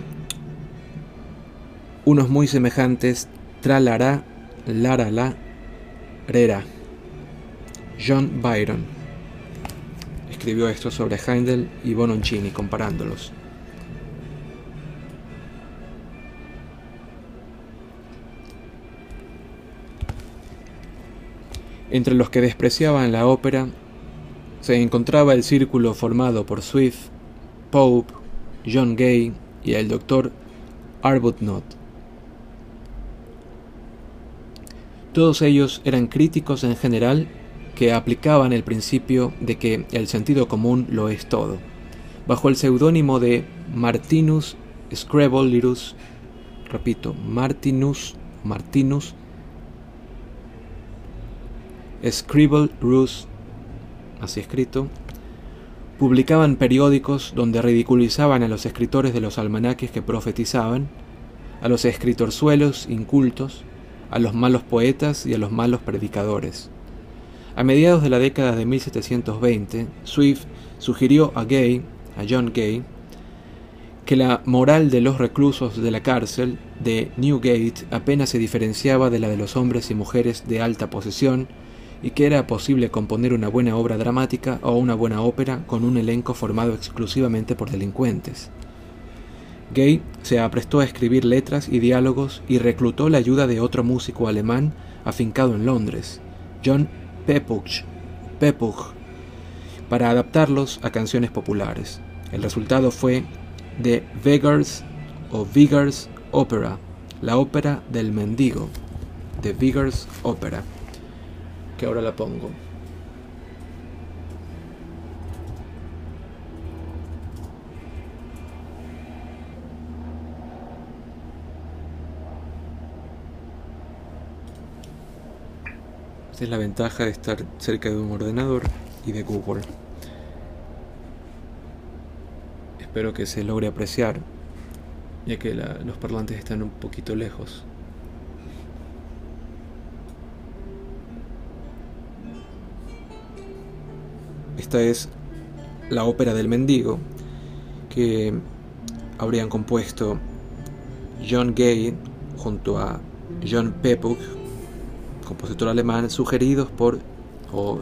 unos muy semejantes tralará, larala, rera. John Byron escribió esto sobre Haendel y Bononcini comparándolos. Entre los que despreciaban la ópera se encontraba el círculo formado por Swift, Pope, John Gay y el doctor Arbuthnot. Todos ellos eran críticos en general que aplicaban el principio de que el sentido común lo es todo, bajo el seudónimo de Martinus Screvolirus, repito, Martinus Martinus Scribble Rus, así escrito, publicaban periódicos donde ridiculizaban a los escritores de los almanaques que profetizaban, a los escritorzuelos incultos, a los malos poetas y a los malos predicadores. A mediados de la década de 1720, Swift sugirió a Gay, a John Gay, que la moral de los reclusos de la cárcel de Newgate apenas se diferenciaba de la de los hombres y mujeres de alta posesión y que era posible componer una buena obra dramática o una buena ópera con un elenco formado exclusivamente por delincuentes. Gay se aprestó a escribir letras y diálogos y reclutó la ayuda de otro músico alemán afincado en Londres, John Pepuch, Pepuch, para adaptarlos a canciones populares. El resultado fue The Beggars o Vigars Opera, la ópera del mendigo, The Beggars Opera que ahora la pongo. Esta es la ventaja de estar cerca de un ordenador y de Google. Espero que se logre apreciar, ya que los parlantes están un poquito lejos. Esta es la ópera del mendigo que habrían compuesto John Gay junto a John Pepuch, compositor alemán, sugeridos por o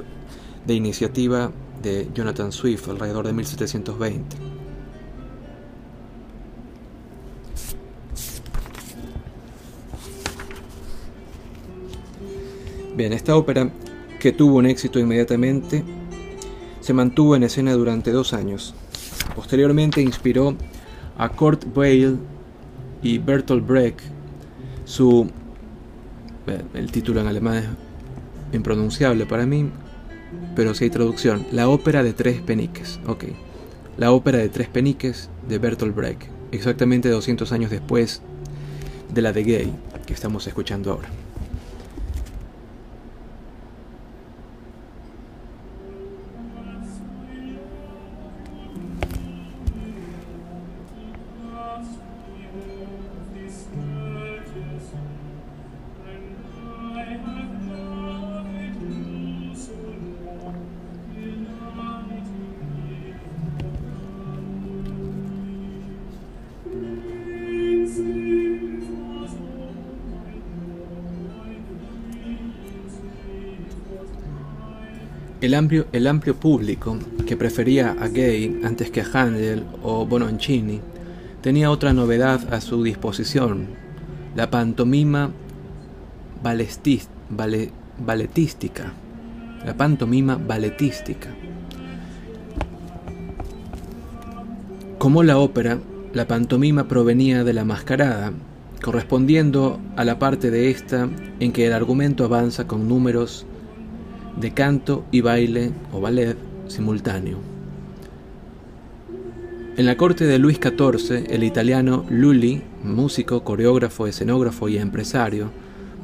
de iniciativa de Jonathan Swift alrededor de 1720. Bien, esta ópera, que tuvo un éxito inmediatamente, se mantuvo en escena durante dos años. Posteriormente inspiró a Kurt Weill y Bertolt Brecht su... El título en alemán es impronunciable para mí, pero si hay traducción. La ópera de tres peniques. Ok. La ópera de tres peniques de Bertolt Brecht. Exactamente 200 años después de la de Gay que estamos escuchando ahora. El amplio, público, que prefería a Gay antes que a Handel o Bononcini, tenía otra novedad a su disposición, la pantomima balletística. La pantomima balletística. Como la ópera, la pantomima provenía de la mascarada, correspondiendo a la parte de esta en que el argumento avanza con números de canto y baile o ballet simultáneo. En la corte de Luis XIV, el italiano Lully, músico, coreógrafo, escenógrafo y empresario,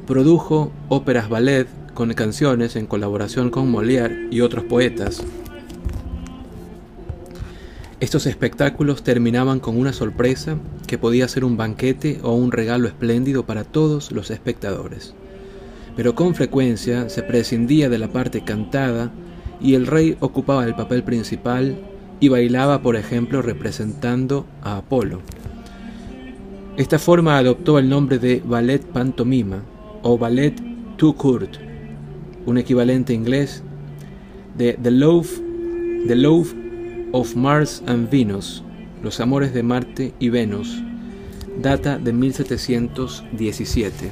produjo óperas ballet con canciones en colaboración con Molière y otros poetas. Estos espectáculos terminaban con una sorpresa que podía ser un banquete o un regalo espléndido para todos los espectadores pero con frecuencia se prescindía de la parte cantada y el rey ocupaba el papel principal y bailaba, por ejemplo, representando a Apolo. Esta forma adoptó el nombre de ballet pantomima o ballet tout court, un equivalente inglés de The Love, The Love of Mars and Venus, Los Amores de Marte y Venus, data de 1717.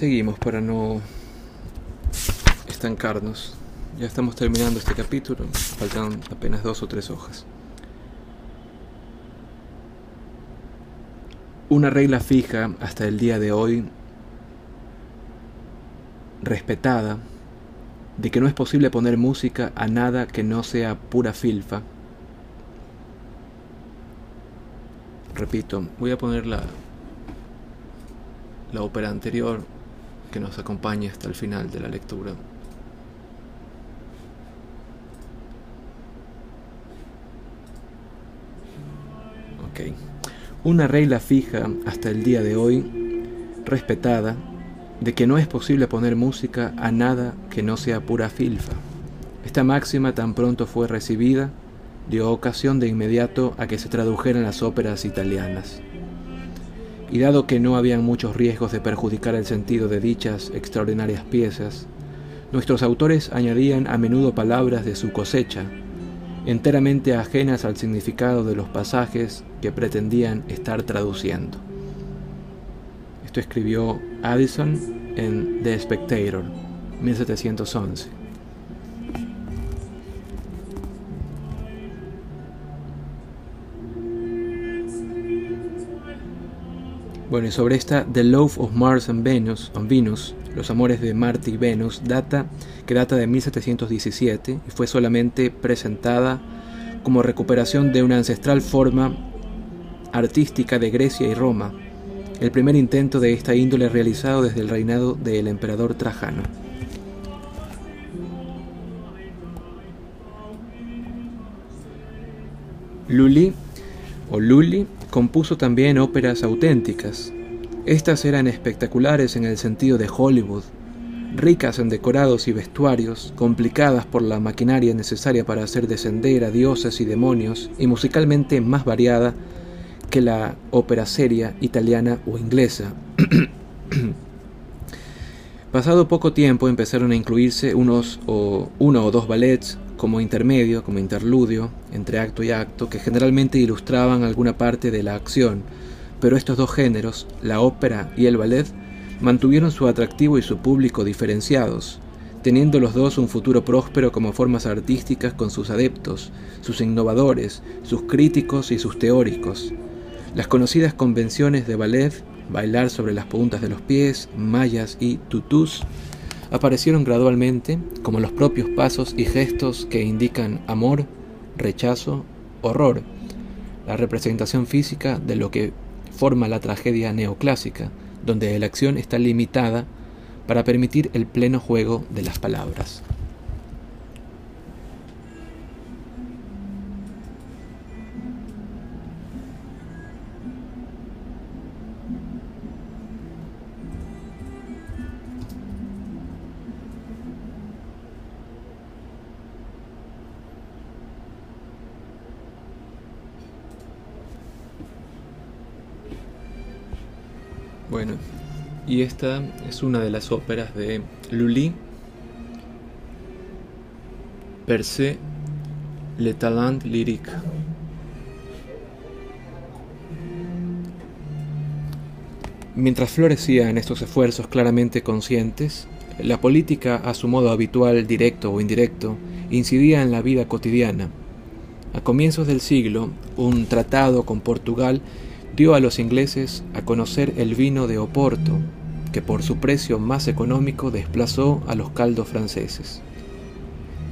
Seguimos para no estancarnos. Ya estamos terminando este capítulo. Faltan apenas dos o tres hojas. Una regla fija hasta el día de hoy, respetada, de que no es posible poner música a nada que no sea pura filfa repito, voy a poner la, la ópera anterior que nos acompaña hasta el final de la lectura. Ok. Una regla fija hasta el día de hoy, respetada, de que no es posible poner música a nada que no sea pura filfa. Esta máxima tan pronto fue recibida, dio ocasión de inmediato a que se tradujeran las óperas italianas. Y dado que no habían muchos riesgos de perjudicar el sentido de dichas extraordinarias piezas, nuestros autores añadían a menudo palabras de su cosecha, enteramente ajenas al significado de los pasajes que pretendían estar traduciendo. Esto escribió Addison en The Spectator, 1711. Bueno, y sobre esta The Love of Mars and Venus, Venus, Los Amores de Marte y Venus, data, que data de 1717 y fue solamente presentada como recuperación de una ancestral forma artística de Grecia y Roma, el primer intento de esta índole realizado desde el reinado del emperador Trajano. Lully o Lully Compuso también óperas auténticas. Estas eran espectaculares en el sentido de Hollywood, ricas en decorados y vestuarios, complicadas por la maquinaria necesaria para hacer descender a dioses y demonios, y musicalmente más variada que la ópera seria italiana o inglesa. Pasado poco tiempo empezaron a incluirse unos o uno o dos ballets como intermedio, como interludio, entre acto y acto, que generalmente ilustraban alguna parte de la acción, pero estos dos géneros, la ópera y el ballet, mantuvieron su atractivo y su público diferenciados, teniendo los dos un futuro próspero como formas artísticas con sus adeptos, sus innovadores, sus críticos y sus teóricos. Las conocidas convenciones de ballet, bailar sobre las puntas de los pies, mallas y tutús, aparecieron gradualmente como los propios pasos y gestos que indican amor, rechazo, horror, la representación física de lo que forma la tragedia neoclásica, donde la acción está limitada para permitir el pleno juego de las palabras. Bueno, y esta es una de las óperas de Lully, se Le Talent Lyrique. Mientras florecía en estos esfuerzos claramente conscientes, la política, a su modo habitual, directo o indirecto, incidía en la vida cotidiana. A comienzos del siglo, un tratado con Portugal dio a los ingleses a conocer el vino de Oporto, que por su precio más económico desplazó a los caldos franceses.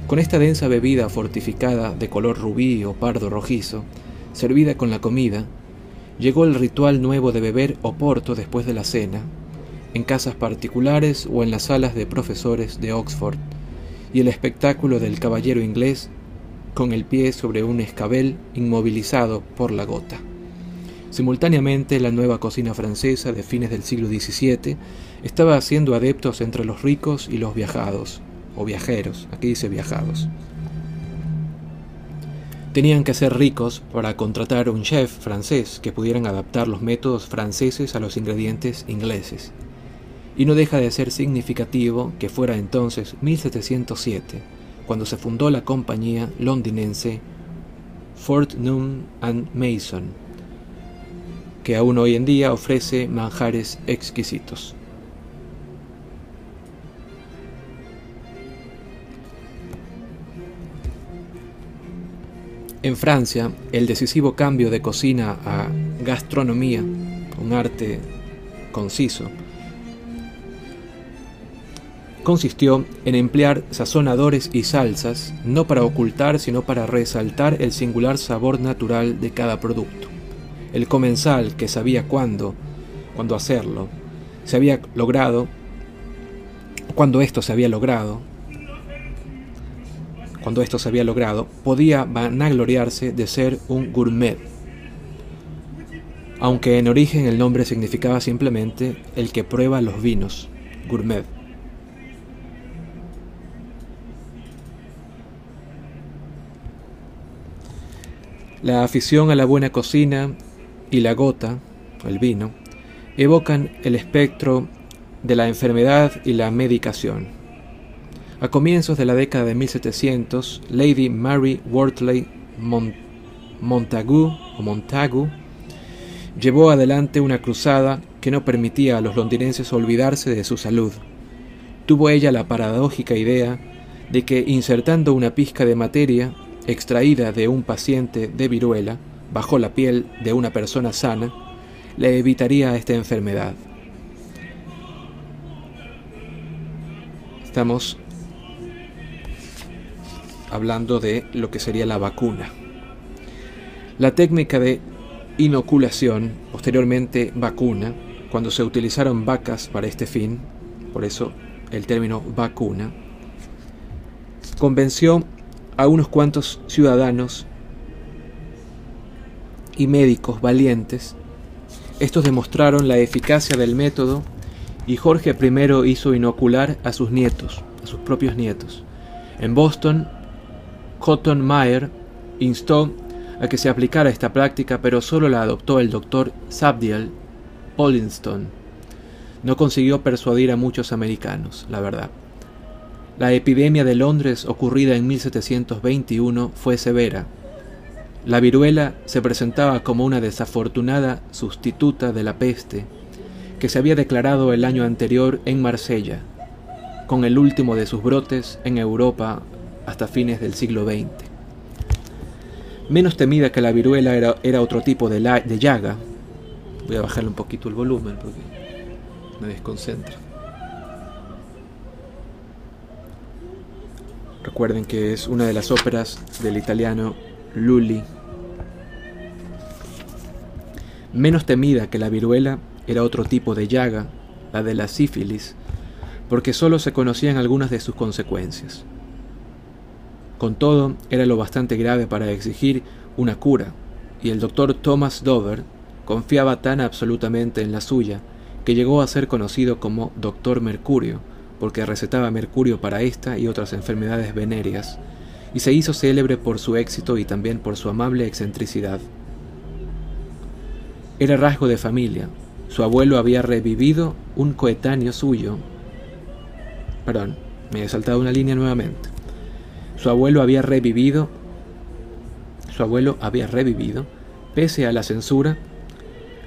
Con esta densa bebida fortificada de color rubí o pardo rojizo, servida con la comida, llegó el ritual nuevo de beber Oporto después de la cena, en casas particulares o en las salas de profesores de Oxford, y el espectáculo del caballero inglés con el pie sobre un escabel inmovilizado por la gota. Simultáneamente, la nueva cocina francesa de fines del siglo XVII estaba haciendo adeptos entre los ricos y los viajados, o viajeros, aquí dice viajados. Tenían que ser ricos para contratar un chef francés que pudieran adaptar los métodos franceses a los ingredientes ingleses. Y no deja de ser significativo que fuera entonces 1707, cuando se fundó la compañía londinense Fortnum and Mason, que aún hoy en día ofrece manjares exquisitos. En Francia, el decisivo cambio de cocina a gastronomía, un arte conciso, consistió en emplear sazonadores y salsas no para ocultar, sino para resaltar el singular sabor natural de cada producto el comensal que sabía cuándo, cuándo hacerlo, se había logrado, cuando esto se había logrado, cuando esto se había logrado, podía vanagloriarse de ser un gourmet, aunque en origen el nombre significaba simplemente el que prueba los vinos, gourmet. La afición a la buena cocina y la gota, el vino, evocan el espectro de la enfermedad y la medicación. A comienzos de la década de 1700, Lady Mary Wortley Montagu Montagu llevó adelante una cruzada que no permitía a los londinenses olvidarse de su salud. Tuvo ella la paradójica idea de que insertando una pizca de materia extraída de un paciente de viruela, bajo la piel de una persona sana, le evitaría esta enfermedad. Estamos hablando de lo que sería la vacuna. La técnica de inoculación, posteriormente vacuna, cuando se utilizaron vacas para este fin, por eso el término vacuna, convenció a unos cuantos ciudadanos y médicos valientes. Estos demostraron la eficacia del método y Jorge I hizo inocular a sus nietos, a sus propios nietos. En Boston, Cotton Mayer instó a que se aplicara esta práctica, pero solo la adoptó el doctor Sabdiel Pollinston. No consiguió persuadir a muchos americanos, la verdad. La epidemia de Londres ocurrida en 1721 fue severa. La viruela se presentaba como una desafortunada sustituta de la peste que se había declarado el año anterior en Marsella, con el último de sus brotes en Europa hasta fines del siglo XX. Menos temida que la viruela era, otro tipo de, de llaga. Voy a bajarle un poquito el volumen porque me desconcentra. Recuerden que es una de las óperas del italiano Lully. Menos temida que la viruela era otro tipo de llaga, la de la sífilis, porque solo se conocían algunas de sus consecuencias. Con todo, era lo bastante grave para exigir una cura, y el doctor Thomas Dover confiaba tan absolutamente en la suya que llegó a ser conocido como Doctor Mercurio, porque recetaba mercurio para esta y otras enfermedades venéreas, y se hizo célebre por su éxito y también por su amable excentricidad. Era rasgo de familia. Su abuelo había revivido un coetáneo suyo. Perdón, me he saltado una línea nuevamente. Su abuelo había revivido, su abuelo había revivido, pese a la censura,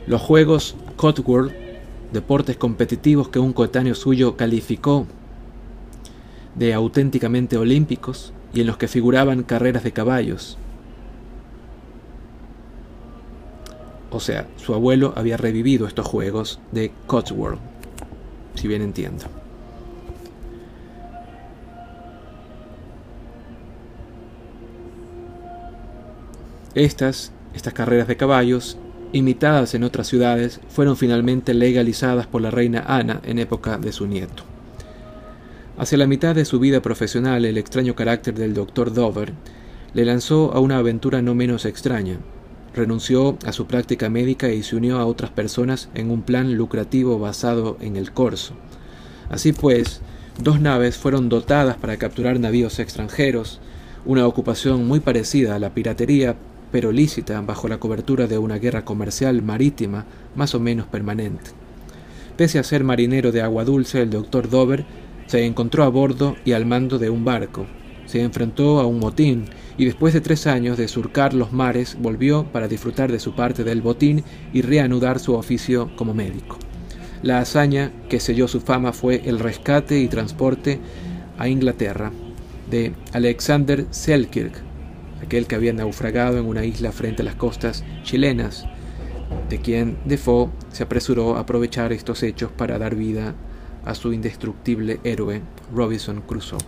los juegos Cotswold, deportes competitivos que un coetáneo suyo calificó de auténticamente olímpicos y en los que figuraban carreras de caballos. O sea, su abuelo había revivido estos juegos de Cotswold, si bien entiendo. Estas, estas carreras de caballos, imitadas en otras ciudades, fueron finalmente legalizadas por la reina Ana en época de su nieto. Hacia la mitad de su vida profesional, el extraño carácter del doctor Dover le lanzó a una aventura no menos extraña. Renunció a su práctica médica y se unió a otras personas en un plan lucrativo basado en el corso. Así pues, dos naves fueron dotadas para capturar navíos extranjeros, una ocupación muy parecida a la piratería, pero lícita bajo la cobertura de una guerra comercial marítima más o menos permanente. Pese a ser marinero de agua dulce, el doctor Dover se encontró a bordo y al mando de un barco. Se enfrentó a un motín y después de tres años de surcar los mares volvió para disfrutar de su parte del botín y reanudar su oficio como médico. La hazaña que selló su fama fue el rescate y transporte a Inglaterra de Alexander Selkirk, aquel que había naufragado en una isla frente a las costas chilenas, de quien Defoe se apresuró a aprovechar estos hechos para dar vida a su indestructible héroe Robinson Crusoe.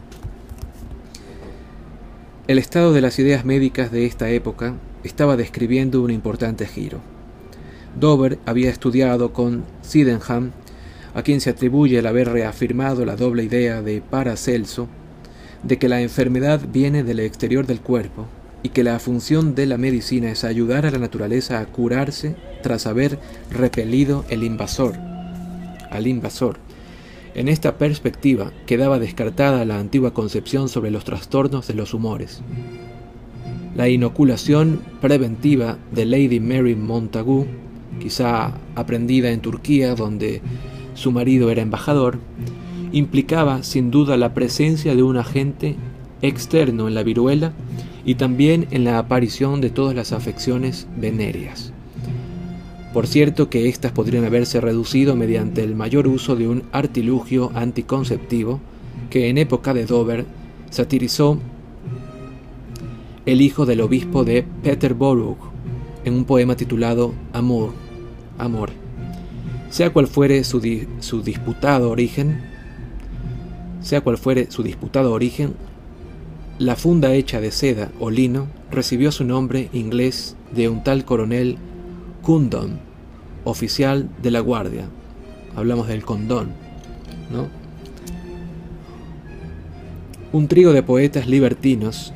El estado de las ideas médicas de esta época estaba describiendo un importante giro. Dover había estudiado con Sydenham, a quien se atribuye el haber reafirmado la doble idea de Paracelso, de que la enfermedad viene del exterior del cuerpo y que la función de la medicina es ayudar a la naturaleza a curarse tras haber repelido el invasor, al invasor. En esta perspectiva quedaba descartada la antigua concepción sobre los trastornos de los humores. La inoculación preventiva de Lady Mary Montagu, quizá aprendida en Turquía donde su marido era embajador, implicaba sin duda la presencia de un agente externo en la viruela y también en la aparición de todas las afecciones venéreas. Por cierto que éstas podrían haberse reducido mediante el mayor uso de un artilugio anticonceptivo que en época de Dover satirizó el hijo del obispo de Peterborough en un poema titulado Amor, amor. Sea cual fuere su, su disputado origen, sea cual fuere su disputado origen, la funda hecha de seda o lino recibió su nombre inglés de un tal coronel Cundon, oficial de la Guardia. Hablamos del condón, ¿no? Un trío de poetas libertinos,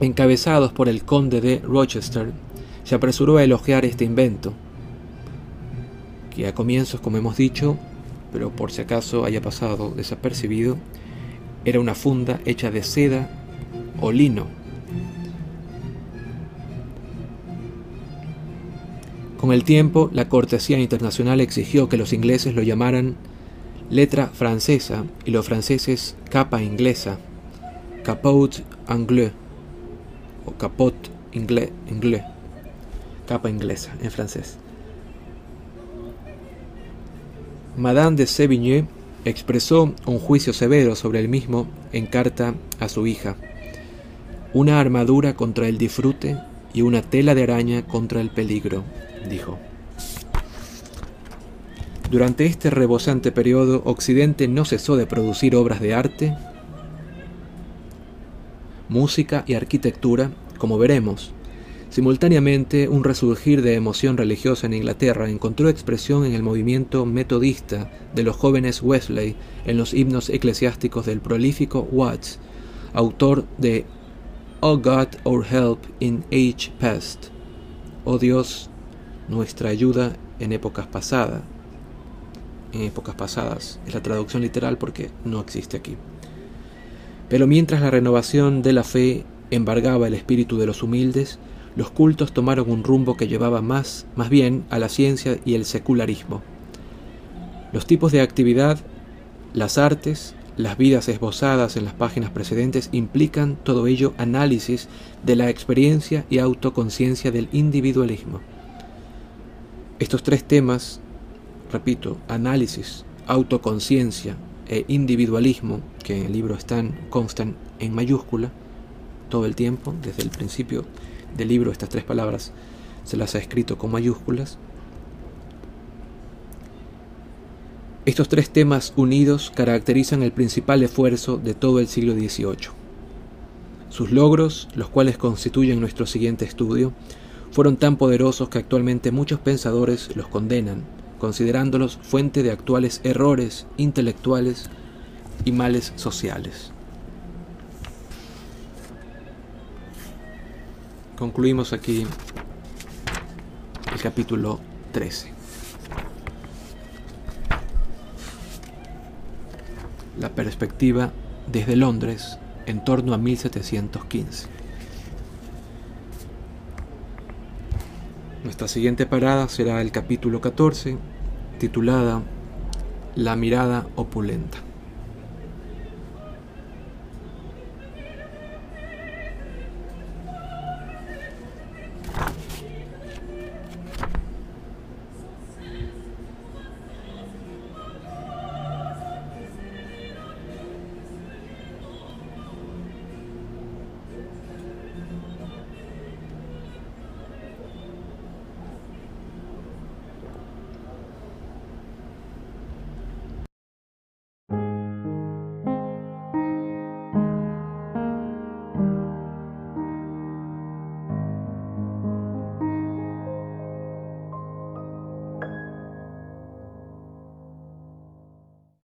encabezados por el conde de Rochester, se apresuró a elogiar este invento, que a comienzos, como hemos dicho, pero por si acaso haya pasado desapercibido, era una funda hecha de seda o lino. Con el tiempo, la cortesía internacional exigió que los ingleses lo llamaran letra francesa y los franceses capa inglesa, capote anglais o capote inglés, capa inglesa en francés. Madame de Sévigné expresó un juicio severo sobre el mismo en carta a su hija. Una armadura contra el disfrute y una tela de araña contra el peligro, dijo. Durante este rebosante periodo, Occidente no cesó de producir obras de arte, música y arquitectura, como veremos, Simultáneamente, un resurgir de emoción religiosa en Inglaterra encontró expresión en el movimiento metodista de los jóvenes Wesley en los himnos eclesiásticos del prolífico Watts, autor de Oh God, our help in age past. Oh Dios, nuestra ayuda en épocas pasadas. En épocas pasadas es la traducción literal porque no existe aquí. Pero mientras la renovación de la fe embargaba el espíritu de los humildes, los cultos tomaron un rumbo que llevaba más, más bien a la ciencia y el secularismo. Los tipos de actividad, las artes, las vidas esbozadas en las páginas precedentes implican todo ello análisis de la experiencia y autoconciencia del individualismo. Estos tres temas, repito, análisis, autoconciencia e individualismo, que en el libro están, constan en mayúscula todo el tiempo, desde el principio del libro estas tres palabras se las ha escrito con mayúsculas. Estos tres temas unidos caracterizan el principal esfuerzo de todo el siglo XVIII. Sus logros, los cuales constituyen nuestro siguiente estudio, fueron tan poderosos que actualmente muchos pensadores los condenan, considerándolos fuente de actuales errores intelectuales y males sociales. concluimos aquí el capítulo 13. La perspectiva desde Londres en torno a 1715. Nuestra siguiente parada será el capítulo 14, titulada La mirada opulenta.